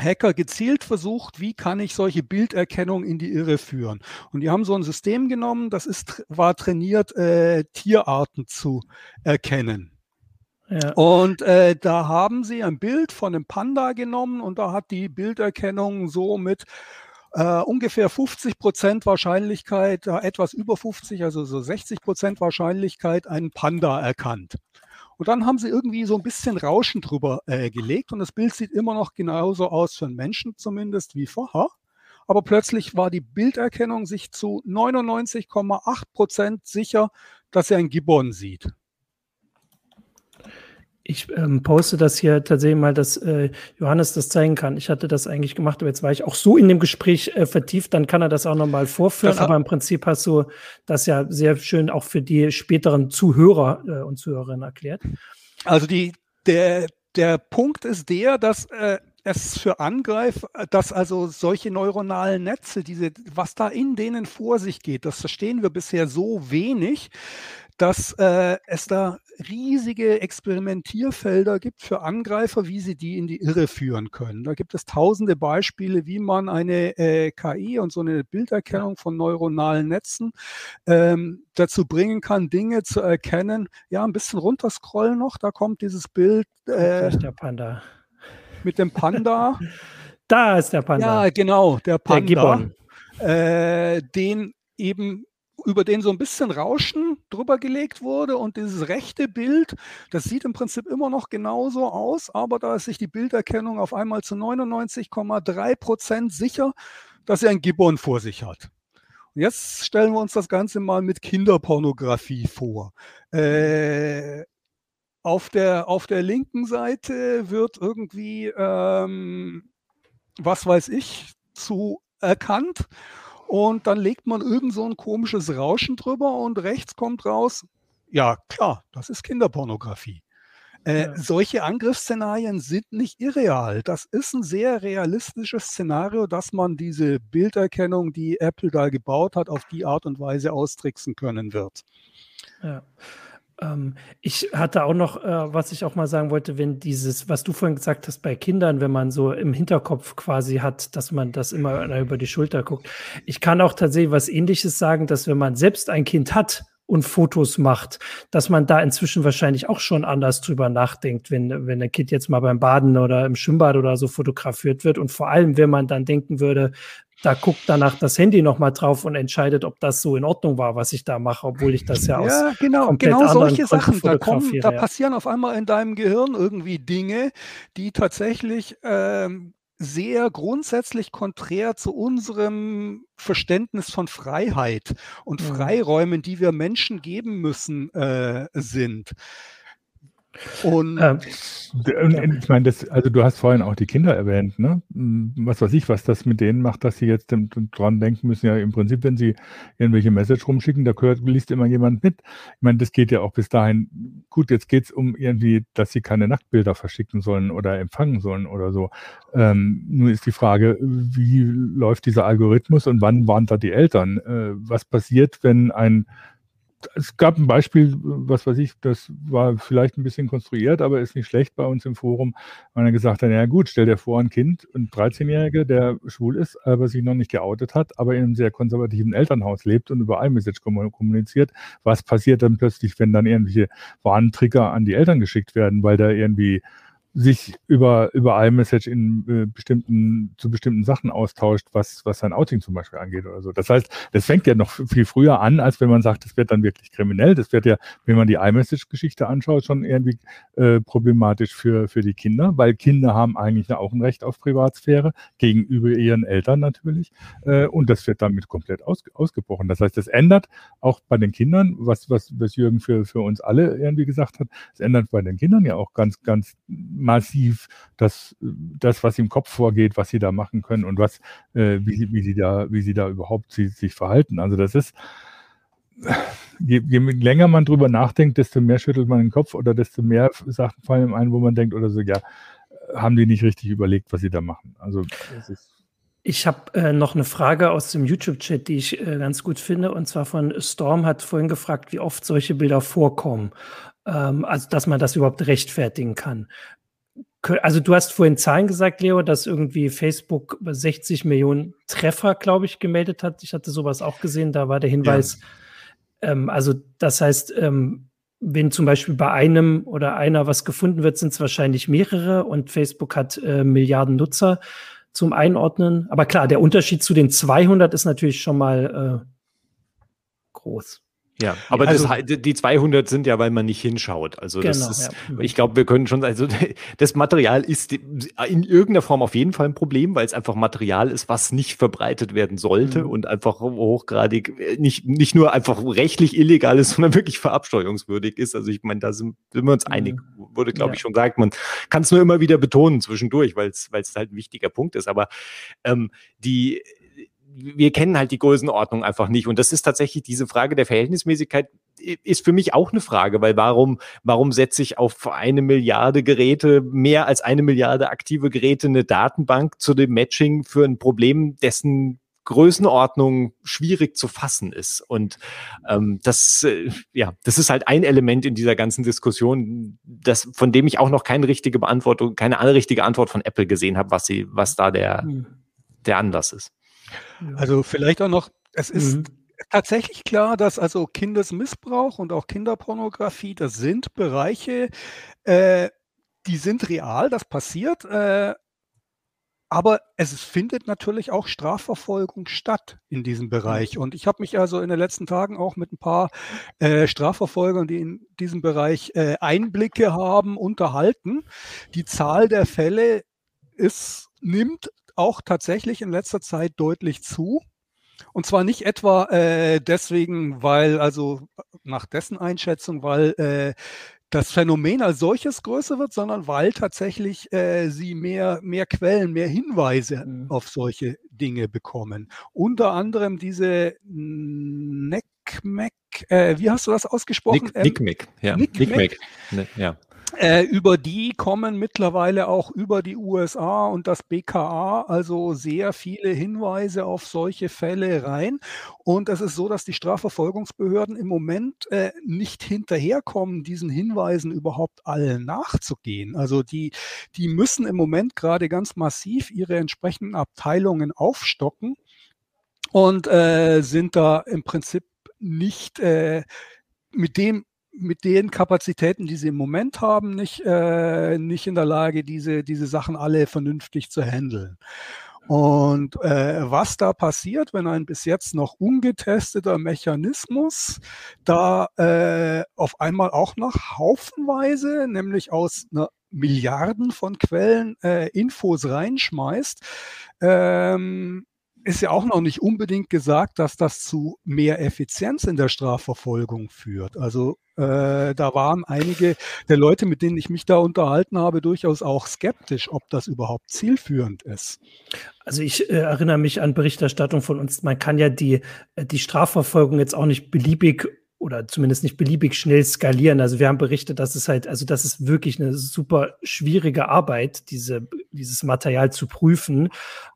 Hacker gezielt versucht, wie kann ich solche Bilderkennung in die Irre führen. Und die haben so ein System genommen, das ist, war trainiert, äh, Tierarten zu erkennen. Ja. Und äh, da haben sie ein Bild von einem Panda genommen und da hat die Bilderkennung so mit Uh, ungefähr 50 Prozent Wahrscheinlichkeit, uh, etwas über 50, also so 60 Prozent Wahrscheinlichkeit, einen Panda erkannt. Und dann haben sie irgendwie so ein bisschen Rauschen drüber äh, gelegt und das Bild sieht immer noch genauso aus für einen Menschen zumindest wie vorher. Aber plötzlich war die Bilderkennung sich zu 99,8 Prozent sicher, dass er ein Gibbon sieht. Ich ähm, poste das hier tatsächlich mal, dass äh, Johannes das zeigen kann. Ich hatte das eigentlich gemacht, aber jetzt war ich auch so in dem Gespräch äh, vertieft, dann kann er das auch nochmal vorführen. aber im Prinzip hast du das ja sehr schön auch für die späteren Zuhörer äh, und Zuhörerinnen erklärt. Also die, der, der Punkt ist der, dass äh, es für Angreifer, dass also solche neuronalen Netze, diese, was da in denen vor sich geht, das verstehen wir bisher so wenig, dass äh, es da riesige Experimentierfelder gibt für Angreifer, wie sie die in die Irre führen können. Da gibt es tausende Beispiele, wie man eine äh, KI und so eine Bilderkennung von neuronalen Netzen ähm, dazu bringen kann, Dinge zu erkennen. Ja, ein bisschen runterscrollen noch, da kommt dieses Bild. Äh, der Panda. Mit dem Panda. da ist der Panda. Ja, genau, der Panda. Der äh, den eben über den so ein bisschen Rauschen drüber gelegt wurde und dieses rechte Bild, das sieht im Prinzip immer noch genauso aus, aber da ist sich die Bilderkennung auf einmal zu 99,3 Prozent sicher, dass er ein Gibbon vor sich hat. Und jetzt stellen wir uns das Ganze mal mit Kinderpornografie vor. Äh, auf, der, auf der linken Seite wird irgendwie, ähm, was weiß ich, zu erkannt und dann legt man irgend so ein komisches Rauschen drüber und rechts kommt raus, ja klar, das ist Kinderpornografie. Äh, ja. Solche Angriffsszenarien sind nicht irreal. Das ist ein sehr realistisches Szenario, dass man diese Bilderkennung, die Apple da gebaut hat, auf die Art und Weise austricksen können wird. Ja. Ähm, ich hatte auch noch, äh, was ich auch mal sagen wollte, wenn dieses, was du vorhin gesagt hast, bei Kindern, wenn man so im Hinterkopf quasi hat, dass man das immer über die Schulter guckt. Ich kann auch tatsächlich was ähnliches sagen, dass wenn man selbst ein Kind hat, und Fotos macht, dass man da inzwischen wahrscheinlich auch schon anders drüber nachdenkt, wenn, wenn ein Kind jetzt mal beim Baden oder im Schwimmbad oder so fotografiert wird. Und vor allem, wenn man dann denken würde, da guckt danach das Handy nochmal drauf und entscheidet, ob das so in Ordnung war, was ich da mache, obwohl ich das ja, aus ja genau, komplett genau solche Sachen. Da, kommen, da passieren auf einmal in deinem Gehirn irgendwie Dinge, die tatsächlich ähm, sehr grundsätzlich konträr zu unserem Verständnis von Freiheit und mhm. Freiräumen, die wir Menschen geben müssen, äh, sind. Und ähm, ich meine, das, also du hast vorhin auch die Kinder erwähnt, ne? Hm, was weiß ich, was das mit denen macht, dass sie jetzt dran denken müssen, ja im Prinzip, wenn sie irgendwelche Message rumschicken, da gehört, liest immer jemand mit. Ich meine, das geht ja auch bis dahin, gut, jetzt geht es um irgendwie, dass sie keine Nacktbilder verschicken sollen oder empfangen sollen oder so. Ähm, nur ist die Frage, wie läuft dieser Algorithmus und wann warnt da die Eltern? Äh, was passiert, wenn ein es gab ein Beispiel, was weiß ich, das war vielleicht ein bisschen konstruiert, aber ist nicht schlecht bei uns im Forum, weil er gesagt hat, ja gut, stell dir vor, ein Kind, ein 13-Jähriger, der schwul ist, aber sich noch nicht geoutet hat, aber in einem sehr konservativen Elternhaus lebt und über iMessage kommuniziert. Was passiert dann plötzlich, wenn dann irgendwelche Warntrigger an die Eltern geschickt werden, weil da irgendwie sich über, über iMessage in äh, bestimmten, zu bestimmten Sachen austauscht, was, was sein Outing zum Beispiel angeht oder so. Das heißt, das fängt ja noch viel früher an, als wenn man sagt, das wird dann wirklich kriminell. Das wird ja, wenn man die iMessage-Geschichte anschaut, schon irgendwie äh, problematisch für, für die Kinder, weil Kinder haben eigentlich auch ein Recht auf Privatsphäre gegenüber ihren Eltern natürlich. Äh, und das wird damit komplett aus, ausgebrochen. Das heißt, das ändert auch bei den Kindern, was, was, was Jürgen für, für uns alle irgendwie gesagt hat, es ändert bei den Kindern ja auch ganz, ganz massiv das, das, was im Kopf vorgeht, was sie da machen können und was, äh, wie, wie sie da, wie sie da überhaupt sie, sich verhalten. Also das ist, je, je länger man drüber nachdenkt, desto mehr schüttelt man den Kopf oder desto mehr Sachen fallen ein, wo man denkt oder so, ja, haben die nicht richtig überlegt, was sie da machen. Also das ist ich habe äh, noch eine Frage aus dem YouTube-Chat, die ich äh, ganz gut finde. Und zwar von Storm hat vorhin gefragt, wie oft solche Bilder vorkommen. Ähm, also, dass man das überhaupt rechtfertigen kann. Also du hast vorhin Zahlen gesagt, Leo, dass irgendwie Facebook 60 Millionen Treffer, glaube ich, gemeldet hat. Ich hatte sowas auch gesehen, da war der Hinweis. Ja. Ähm, also das heißt, ähm, wenn zum Beispiel bei einem oder einer was gefunden wird, sind es wahrscheinlich mehrere und Facebook hat äh, Milliarden Nutzer zum Einordnen. Aber klar, der Unterschied zu den 200 ist natürlich schon mal äh, groß. Ja, aber also, das, die 200 sind ja, weil man nicht hinschaut. Also das genau, ist, ja. ich glaube, wir können schon, also das Material ist in irgendeiner Form auf jeden Fall ein Problem, weil es einfach Material ist, was nicht verbreitet werden sollte mhm. und einfach hochgradig äh, nicht, nicht nur einfach rechtlich illegal ist, sondern wirklich verabsteuerungswürdig ist. Also ich meine, da sind, sind wir uns mhm. einig, wurde, glaube ja. ich, schon gesagt. Man kann es nur immer wieder betonen zwischendurch, weil es halt ein wichtiger Punkt ist. Aber ähm, die wir kennen halt die Größenordnung einfach nicht. Und das ist tatsächlich diese Frage der Verhältnismäßigkeit ist für mich auch eine Frage, weil warum, warum setze ich auf eine Milliarde Geräte, mehr als eine Milliarde aktive Geräte eine Datenbank zu dem Matching für ein Problem, dessen Größenordnung schwierig zu fassen ist. Und ähm, das, äh, ja, das ist halt ein Element in dieser ganzen Diskussion, das, von dem ich auch noch keine richtige Beantwortung, keine richtige Antwort von Apple gesehen habe, was sie, was da der, hm. der Anlass ist. Also vielleicht auch noch, es ist mhm. tatsächlich klar, dass also Kindesmissbrauch und auch Kinderpornografie, das sind Bereiche, äh, die sind real, das passiert. Äh, aber es findet natürlich auch Strafverfolgung statt in diesem. Bereich. Und ich habe mich also in den letzten Tagen auch mit ein paar äh, Strafverfolgern, die in diesem Bereich äh, Einblicke haben, unterhalten. Die Zahl der Fälle ist, nimmt auch tatsächlich in letzter Zeit deutlich zu. Und zwar nicht etwa äh, deswegen, weil, also nach dessen Einschätzung, weil äh, das Phänomen als solches größer wird, sondern weil tatsächlich äh, sie mehr, mehr Quellen, mehr Hinweise mhm. auf solche Dinge bekommen. Unter anderem diese NECMEC, äh, wie hast du das ausgesprochen? Nick, Nick ja. Nick, Nick Mac. Ne, ja. Äh, über die kommen mittlerweile auch über die USA und das BKA also sehr viele Hinweise auf solche Fälle rein. Und es ist so, dass die Strafverfolgungsbehörden im Moment äh, nicht hinterherkommen, diesen Hinweisen überhaupt allen nachzugehen. Also die, die müssen im Moment gerade ganz massiv ihre entsprechenden Abteilungen aufstocken und äh, sind da im Prinzip nicht äh, mit dem mit den Kapazitäten, die sie im Moment haben, nicht, äh, nicht in der Lage, diese, diese Sachen alle vernünftig zu handeln. Und äh, was da passiert, wenn ein bis jetzt noch ungetesteter Mechanismus da äh, auf einmal auch noch haufenweise, nämlich aus einer Milliarden von Quellen äh, Infos reinschmeißt, ähm, ist ja auch noch nicht unbedingt gesagt, dass das zu mehr Effizienz in der Strafverfolgung führt. Also äh, da waren einige der Leute, mit denen ich mich da unterhalten habe, durchaus auch skeptisch, ob das überhaupt zielführend ist. Also ich äh, erinnere mich an Berichterstattung von uns, man kann ja die, äh, die Strafverfolgung jetzt auch nicht beliebig oder zumindest nicht beliebig schnell skalieren. Also wir haben berichtet, dass es halt, also das ist wirklich eine super schwierige Arbeit, diese, dieses Material zu prüfen.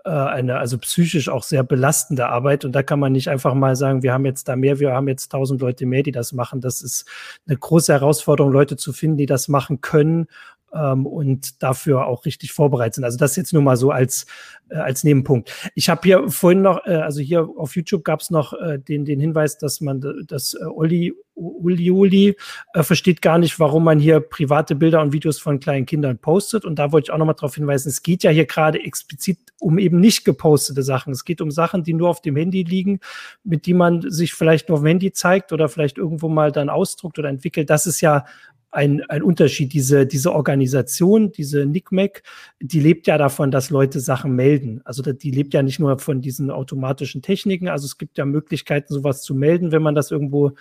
Äh, eine also psychisch auch sehr belastende Arbeit. Und da kann man nicht einfach mal sagen, wir haben jetzt da mehr, wir haben jetzt tausend Leute mehr, die das machen. Das ist eine große Herausforderung, Leute zu finden, die das machen können ähm, und dafür auch richtig vorbereitet sind. Also das jetzt nur mal so als, äh, als Nebenpunkt. Ich habe hier vorhin noch, äh, also hier auf YouTube gab es noch äh, den, den Hinweis, dass man das äh, Uli Uli Uli äh, versteht gar nicht, warum man hier private Bilder und Videos von kleinen Kindern postet. Und da wollte ich auch nochmal darauf hinweisen, es geht ja hier gerade explizit um eben nicht gepostete Sachen. Es geht um Sachen, die nur auf dem Handy liegen, mit die man sich vielleicht nur auf dem Handy zeigt oder vielleicht irgendwo mal dann ausdruckt oder entwickelt. Das ist ja ein, ein Unterschied. Diese, diese Organisation, diese NICMAC, die lebt ja davon, dass Leute Sachen melden. Also die lebt ja nicht nur von diesen automatischen Techniken. Also es gibt ja Möglichkeiten, sowas zu melden, wenn man das irgendwo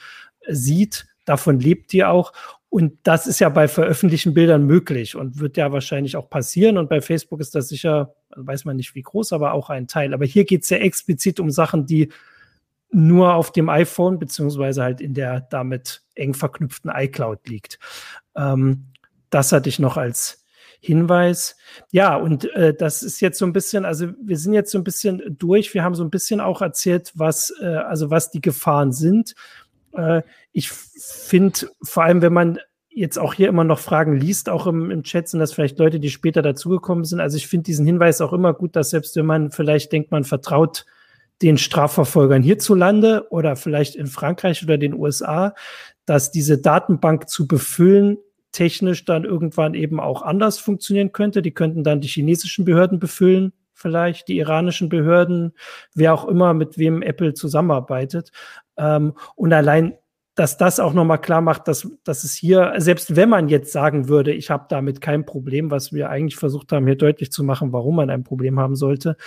sieht. Davon lebt die auch. Und das ist ja bei veröffentlichten Bildern möglich und wird ja wahrscheinlich auch passieren. Und bei Facebook ist das sicher, weiß man nicht wie groß, aber auch ein Teil. Aber hier geht es ja explizit um Sachen, die nur auf dem iPhone beziehungsweise halt in der damit eng verknüpften iCloud liegt. Ähm, das hatte ich noch als Hinweis. Ja, und äh, das ist jetzt so ein bisschen, also wir sind jetzt so ein bisschen durch. Wir haben so ein bisschen auch erzählt, was, äh, also was die Gefahren sind. Äh, ich finde, vor allem, wenn man jetzt auch hier immer noch Fragen liest, auch im, im Chat sind das vielleicht Leute, die später dazugekommen sind. Also ich finde diesen Hinweis auch immer gut, dass selbst wenn man vielleicht denkt, man vertraut den Strafverfolgern hierzulande oder vielleicht in Frankreich oder den USA, dass diese Datenbank zu befüllen technisch dann irgendwann eben auch anders funktionieren könnte. Die könnten dann die chinesischen Behörden befüllen, vielleicht die iranischen Behörden, wer auch immer, mit wem Apple zusammenarbeitet. Ähm, und allein, dass das auch nochmal klar macht, dass, dass es hier, selbst wenn man jetzt sagen würde, ich habe damit kein Problem, was wir eigentlich versucht haben, hier deutlich zu machen, warum man ein Problem haben sollte,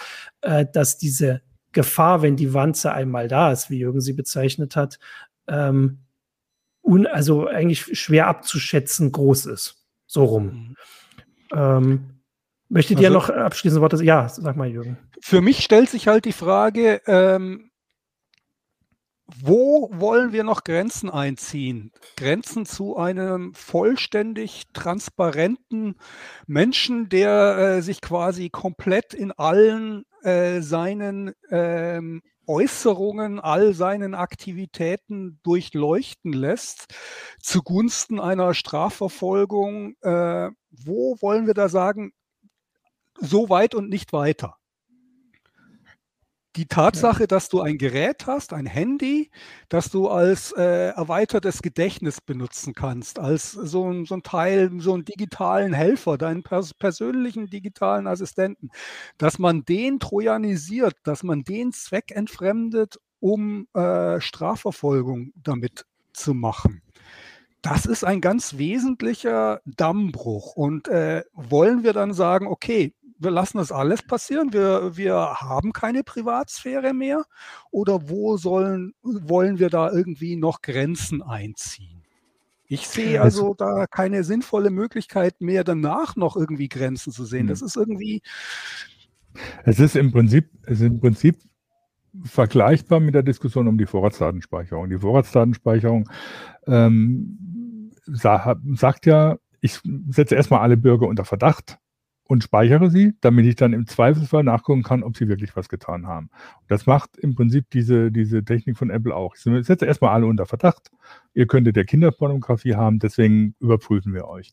äh, dass diese Gefahr, wenn die Wanze einmal da ist, wie Jürgen sie bezeichnet hat, ähm, un, also eigentlich schwer abzuschätzen groß ist. So rum. Mhm. Ähm, möchtet ihr also, noch abschließende Worte? Ja, sag mal, Jürgen. Für mich stellt sich halt die Frage, ähm, wo wollen wir noch Grenzen einziehen? Grenzen zu einem vollständig transparenten Menschen, der äh, sich quasi komplett in allen äh, seinen ähm, Äußerungen, all seinen Aktivitäten durchleuchten lässt, zugunsten einer Strafverfolgung. Äh, wo wollen wir da sagen, so weit und nicht weiter? Die Tatsache, dass du ein Gerät hast, ein Handy, das du als äh, erweitertes Gedächtnis benutzen kannst, als so ein, so ein Teil, so einen digitalen Helfer, deinen pers persönlichen digitalen Assistenten, dass man den trojanisiert, dass man den zweckentfremdet, um äh, Strafverfolgung damit zu machen. Das ist ein ganz wesentlicher Dammbruch. Und äh, wollen wir dann sagen, okay, wir lassen das alles passieren, wir, wir haben keine Privatsphäre mehr oder wo sollen, wollen wir da irgendwie noch Grenzen einziehen? Ich sehe also da keine sinnvolle Möglichkeit mehr, danach noch irgendwie Grenzen zu sehen. Das hm. ist irgendwie, Es ist im Prinzip, es ist im Prinzip vergleichbar mit der Diskussion um die Vorratsdatenspeicherung. Die Vorratsdatenspeicherung ähm, sagt ja, ich setze erstmal alle Bürger unter Verdacht und speichere sie, damit ich dann im Zweifelsfall nachgucken kann, ob sie wirklich was getan haben. Das macht im Prinzip diese, diese Technik von Apple auch. Ich setze erstmal alle unter Verdacht. Ihr könntet ja Kinderpornografie haben, deswegen überprüfen wir euch.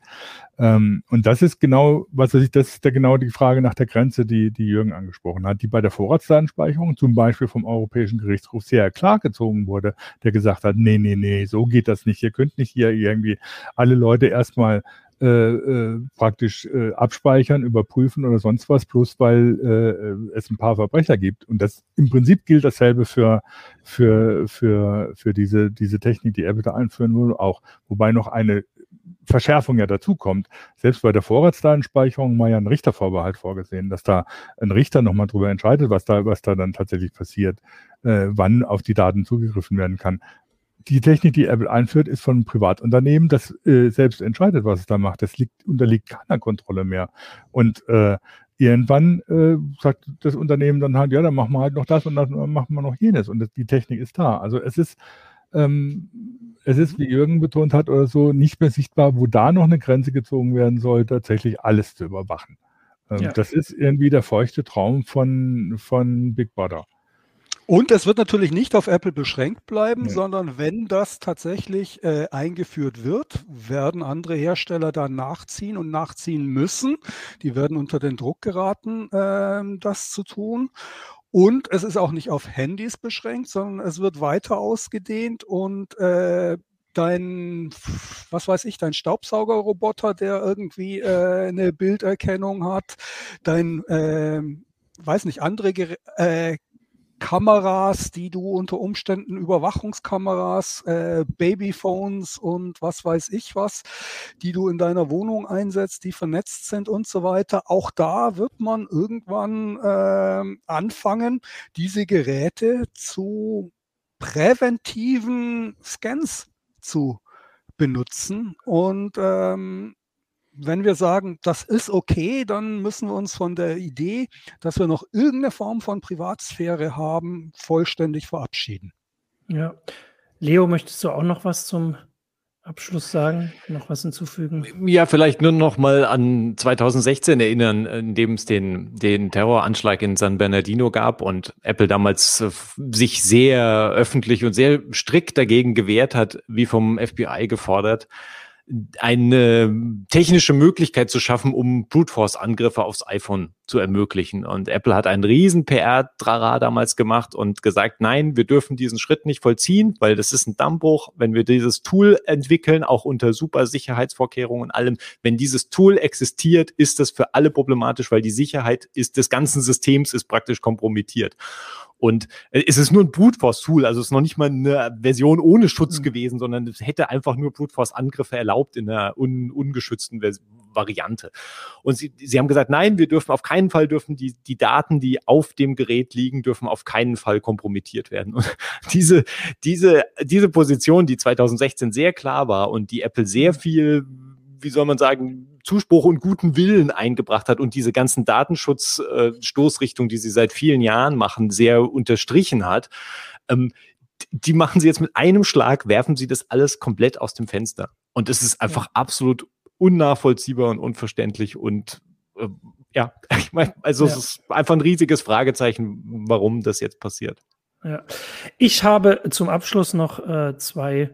Ähm, und das ist genau, was weiß ich, das ist genau die Frage nach der Grenze, die, die Jürgen angesprochen hat, die bei der Vorratsdatenspeicherung zum Beispiel vom Europäischen Gerichtshof sehr klar gezogen wurde, der gesagt hat, nee, nee, nee, so geht das nicht. Ihr könnt nicht hier irgendwie alle Leute erstmal äh, äh, praktisch äh, abspeichern, überprüfen oder sonst was, bloß weil äh, es ein paar Verbrecher gibt. Und das im Prinzip gilt dasselbe für, für, für, für diese, diese Technik, die Apple da einführen will, auch. Wobei noch eine Verschärfung ja dazu kommt. Selbst bei der Vorratsdatenspeicherung war ja ein Richtervorbehalt vorgesehen, dass da ein Richter nochmal drüber entscheidet, was da, was da dann tatsächlich passiert, äh, wann auf die Daten zugegriffen werden kann die Technik, die Apple einführt, ist von einem Privatunternehmen, das äh, selbst entscheidet, was es da macht. Das liegt, unterliegt keiner Kontrolle mehr. Und äh, irgendwann äh, sagt das Unternehmen dann halt, ja, dann machen wir halt noch das und dann machen wir noch jenes. Und das, die Technik ist da. Also es ist, ähm, es ist, wie Jürgen betont hat oder so, nicht mehr sichtbar, wo da noch eine Grenze gezogen werden soll, tatsächlich alles zu überwachen. Ähm, ja. Das ist irgendwie der feuchte Traum von, von Big Brother. Und es wird natürlich nicht auf Apple beschränkt bleiben, nee. sondern wenn das tatsächlich äh, eingeführt wird, werden andere Hersteller da nachziehen und nachziehen müssen. Die werden unter den Druck geraten, äh, das zu tun. Und es ist auch nicht auf Handys beschränkt, sondern es wird weiter ausgedehnt und äh, dein, was weiß ich, dein Staubsaugerroboter, der irgendwie äh, eine Bilderkennung hat, dein, äh, weiß nicht, andere Ger äh, Kameras, die du unter Umständen Überwachungskameras, äh, Babyphones und was weiß ich was, die du in deiner Wohnung einsetzt, die vernetzt sind und so weiter. Auch da wird man irgendwann äh, anfangen, diese Geräte zu präventiven Scans zu benutzen und ähm, wenn wir sagen, das ist okay, dann müssen wir uns von der Idee, dass wir noch irgendeine Form von Privatsphäre haben, vollständig verabschieden. Ja. Leo, möchtest du auch noch was zum Abschluss sagen, noch was hinzufügen? Ja, vielleicht nur noch mal an 2016 erinnern, in dem es den, den Terroranschlag in San Bernardino gab und Apple damals äh, sich sehr öffentlich und sehr strikt dagegen gewehrt hat, wie vom FBI gefordert eine technische Möglichkeit zu schaffen, um Brute Force Angriffe aufs iPhone zu ermöglichen. Und Apple hat einen riesen PR-Trara damals gemacht und gesagt, nein, wir dürfen diesen Schritt nicht vollziehen, weil das ist ein Dammbruch, wenn wir dieses Tool entwickeln, auch unter super Sicherheitsvorkehrungen und allem. Wenn dieses Tool existiert, ist das für alle problematisch, weil die Sicherheit ist des ganzen Systems ist praktisch kompromittiert. Und äh, es ist nur ein Brute Force Tool, also es ist noch nicht mal eine Version ohne Schutz mhm. gewesen, sondern es hätte einfach nur Brute Force Angriffe erlaubt in einer un ungeschützten Version. Variante. Und sie, sie haben gesagt, nein, wir dürfen auf keinen Fall dürfen die, die Daten, die auf dem Gerät liegen, dürfen auf keinen Fall kompromittiert werden. Und diese, diese, diese Position, die 2016 sehr klar war und die Apple sehr mhm. viel, wie soll man sagen, Zuspruch und guten Willen eingebracht hat und diese ganzen Datenschutzstoßrichtungen, die sie seit vielen Jahren machen, sehr unterstrichen hat. Ähm, die machen sie jetzt mit einem Schlag, werfen sie das alles komplett aus dem Fenster. Und es ist einfach ja. absolut unnachvollziehbar und unverständlich und äh, ja, ich meine, also ja. es ist einfach ein riesiges Fragezeichen, warum das jetzt passiert. Ja. Ich habe zum Abschluss noch äh, zwei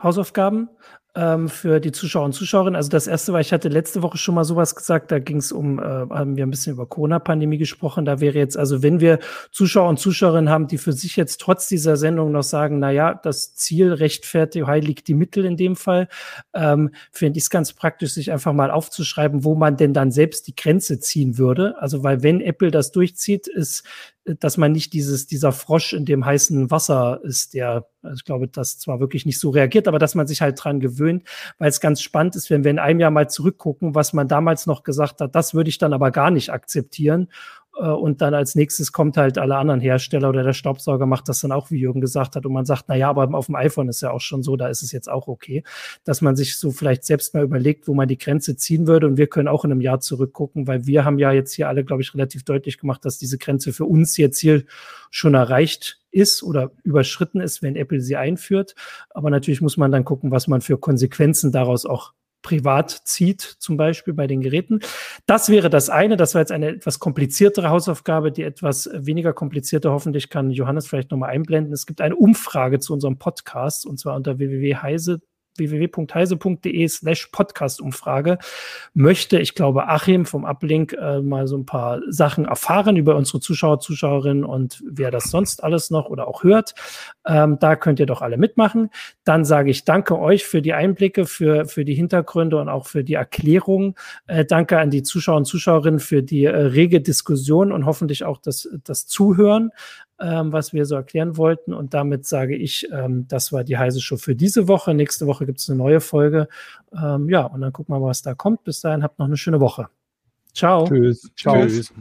Hausaufgaben ähm, für die Zuschauer und Zuschauerinnen. Also das erste war, ich hatte letzte Woche schon mal sowas gesagt, da ging es um, äh, haben wir ein bisschen über Corona-Pandemie gesprochen. Da wäre jetzt, also wenn wir Zuschauer und Zuschauerinnen haben, die für sich jetzt trotz dieser Sendung noch sagen, na ja, das Ziel rechtfertigt, heiligt die Mittel in dem Fall, ähm, finde ich es ganz praktisch, sich einfach mal aufzuschreiben, wo man denn dann selbst die Grenze ziehen würde. Also weil wenn Apple das durchzieht, ist dass man nicht dieses, dieser Frosch in dem heißen Wasser ist, der, also ich glaube, das zwar wirklich nicht so reagiert, aber dass man sich halt dran gewöhnt, weil es ganz spannend ist, wenn wir in einem Jahr mal zurückgucken, was man damals noch gesagt hat, das würde ich dann aber gar nicht akzeptieren und dann als nächstes kommt halt alle anderen Hersteller oder der Staubsauger macht das dann auch, wie Jürgen gesagt hat. Und man sagt, na ja, aber auf dem iPhone ist ja auch schon so, da ist es jetzt auch okay, dass man sich so vielleicht selbst mal überlegt, wo man die Grenze ziehen würde. Und wir können auch in einem Jahr zurückgucken, weil wir haben ja jetzt hier alle, glaube ich, relativ deutlich gemacht, dass diese Grenze für uns jetzt hier schon erreicht ist oder überschritten ist, wenn Apple sie einführt. Aber natürlich muss man dann gucken, was man für Konsequenzen daraus auch privat zieht, zum Beispiel bei den Geräten. Das wäre das eine. Das war jetzt eine etwas kompliziertere Hausaufgabe. Die etwas weniger komplizierte, hoffentlich kann Johannes vielleicht nochmal einblenden. Es gibt eine Umfrage zu unserem Podcast und zwar unter www.heise.de www.heise.de slash Podcast-Umfrage möchte, ich glaube, Achim vom Uplink äh, mal so ein paar Sachen erfahren über unsere Zuschauer, Zuschauerinnen und wer das sonst alles noch oder auch hört. Ähm, da könnt ihr doch alle mitmachen. Dann sage ich danke euch für die Einblicke, für, für die Hintergründe und auch für die Erklärung. Äh, danke an die Zuschauer und Zuschauerinnen für die äh, rege Diskussion und hoffentlich auch das, das Zuhören ähm, was wir so erklären wollten. Und damit sage ich, ähm, das war die heiße Show für diese Woche. Nächste Woche gibt es eine neue Folge. Ähm, ja, und dann gucken wir mal, was da kommt. Bis dahin habt noch eine schöne Woche. Ciao. Tschüss. Ciao. Tschüss.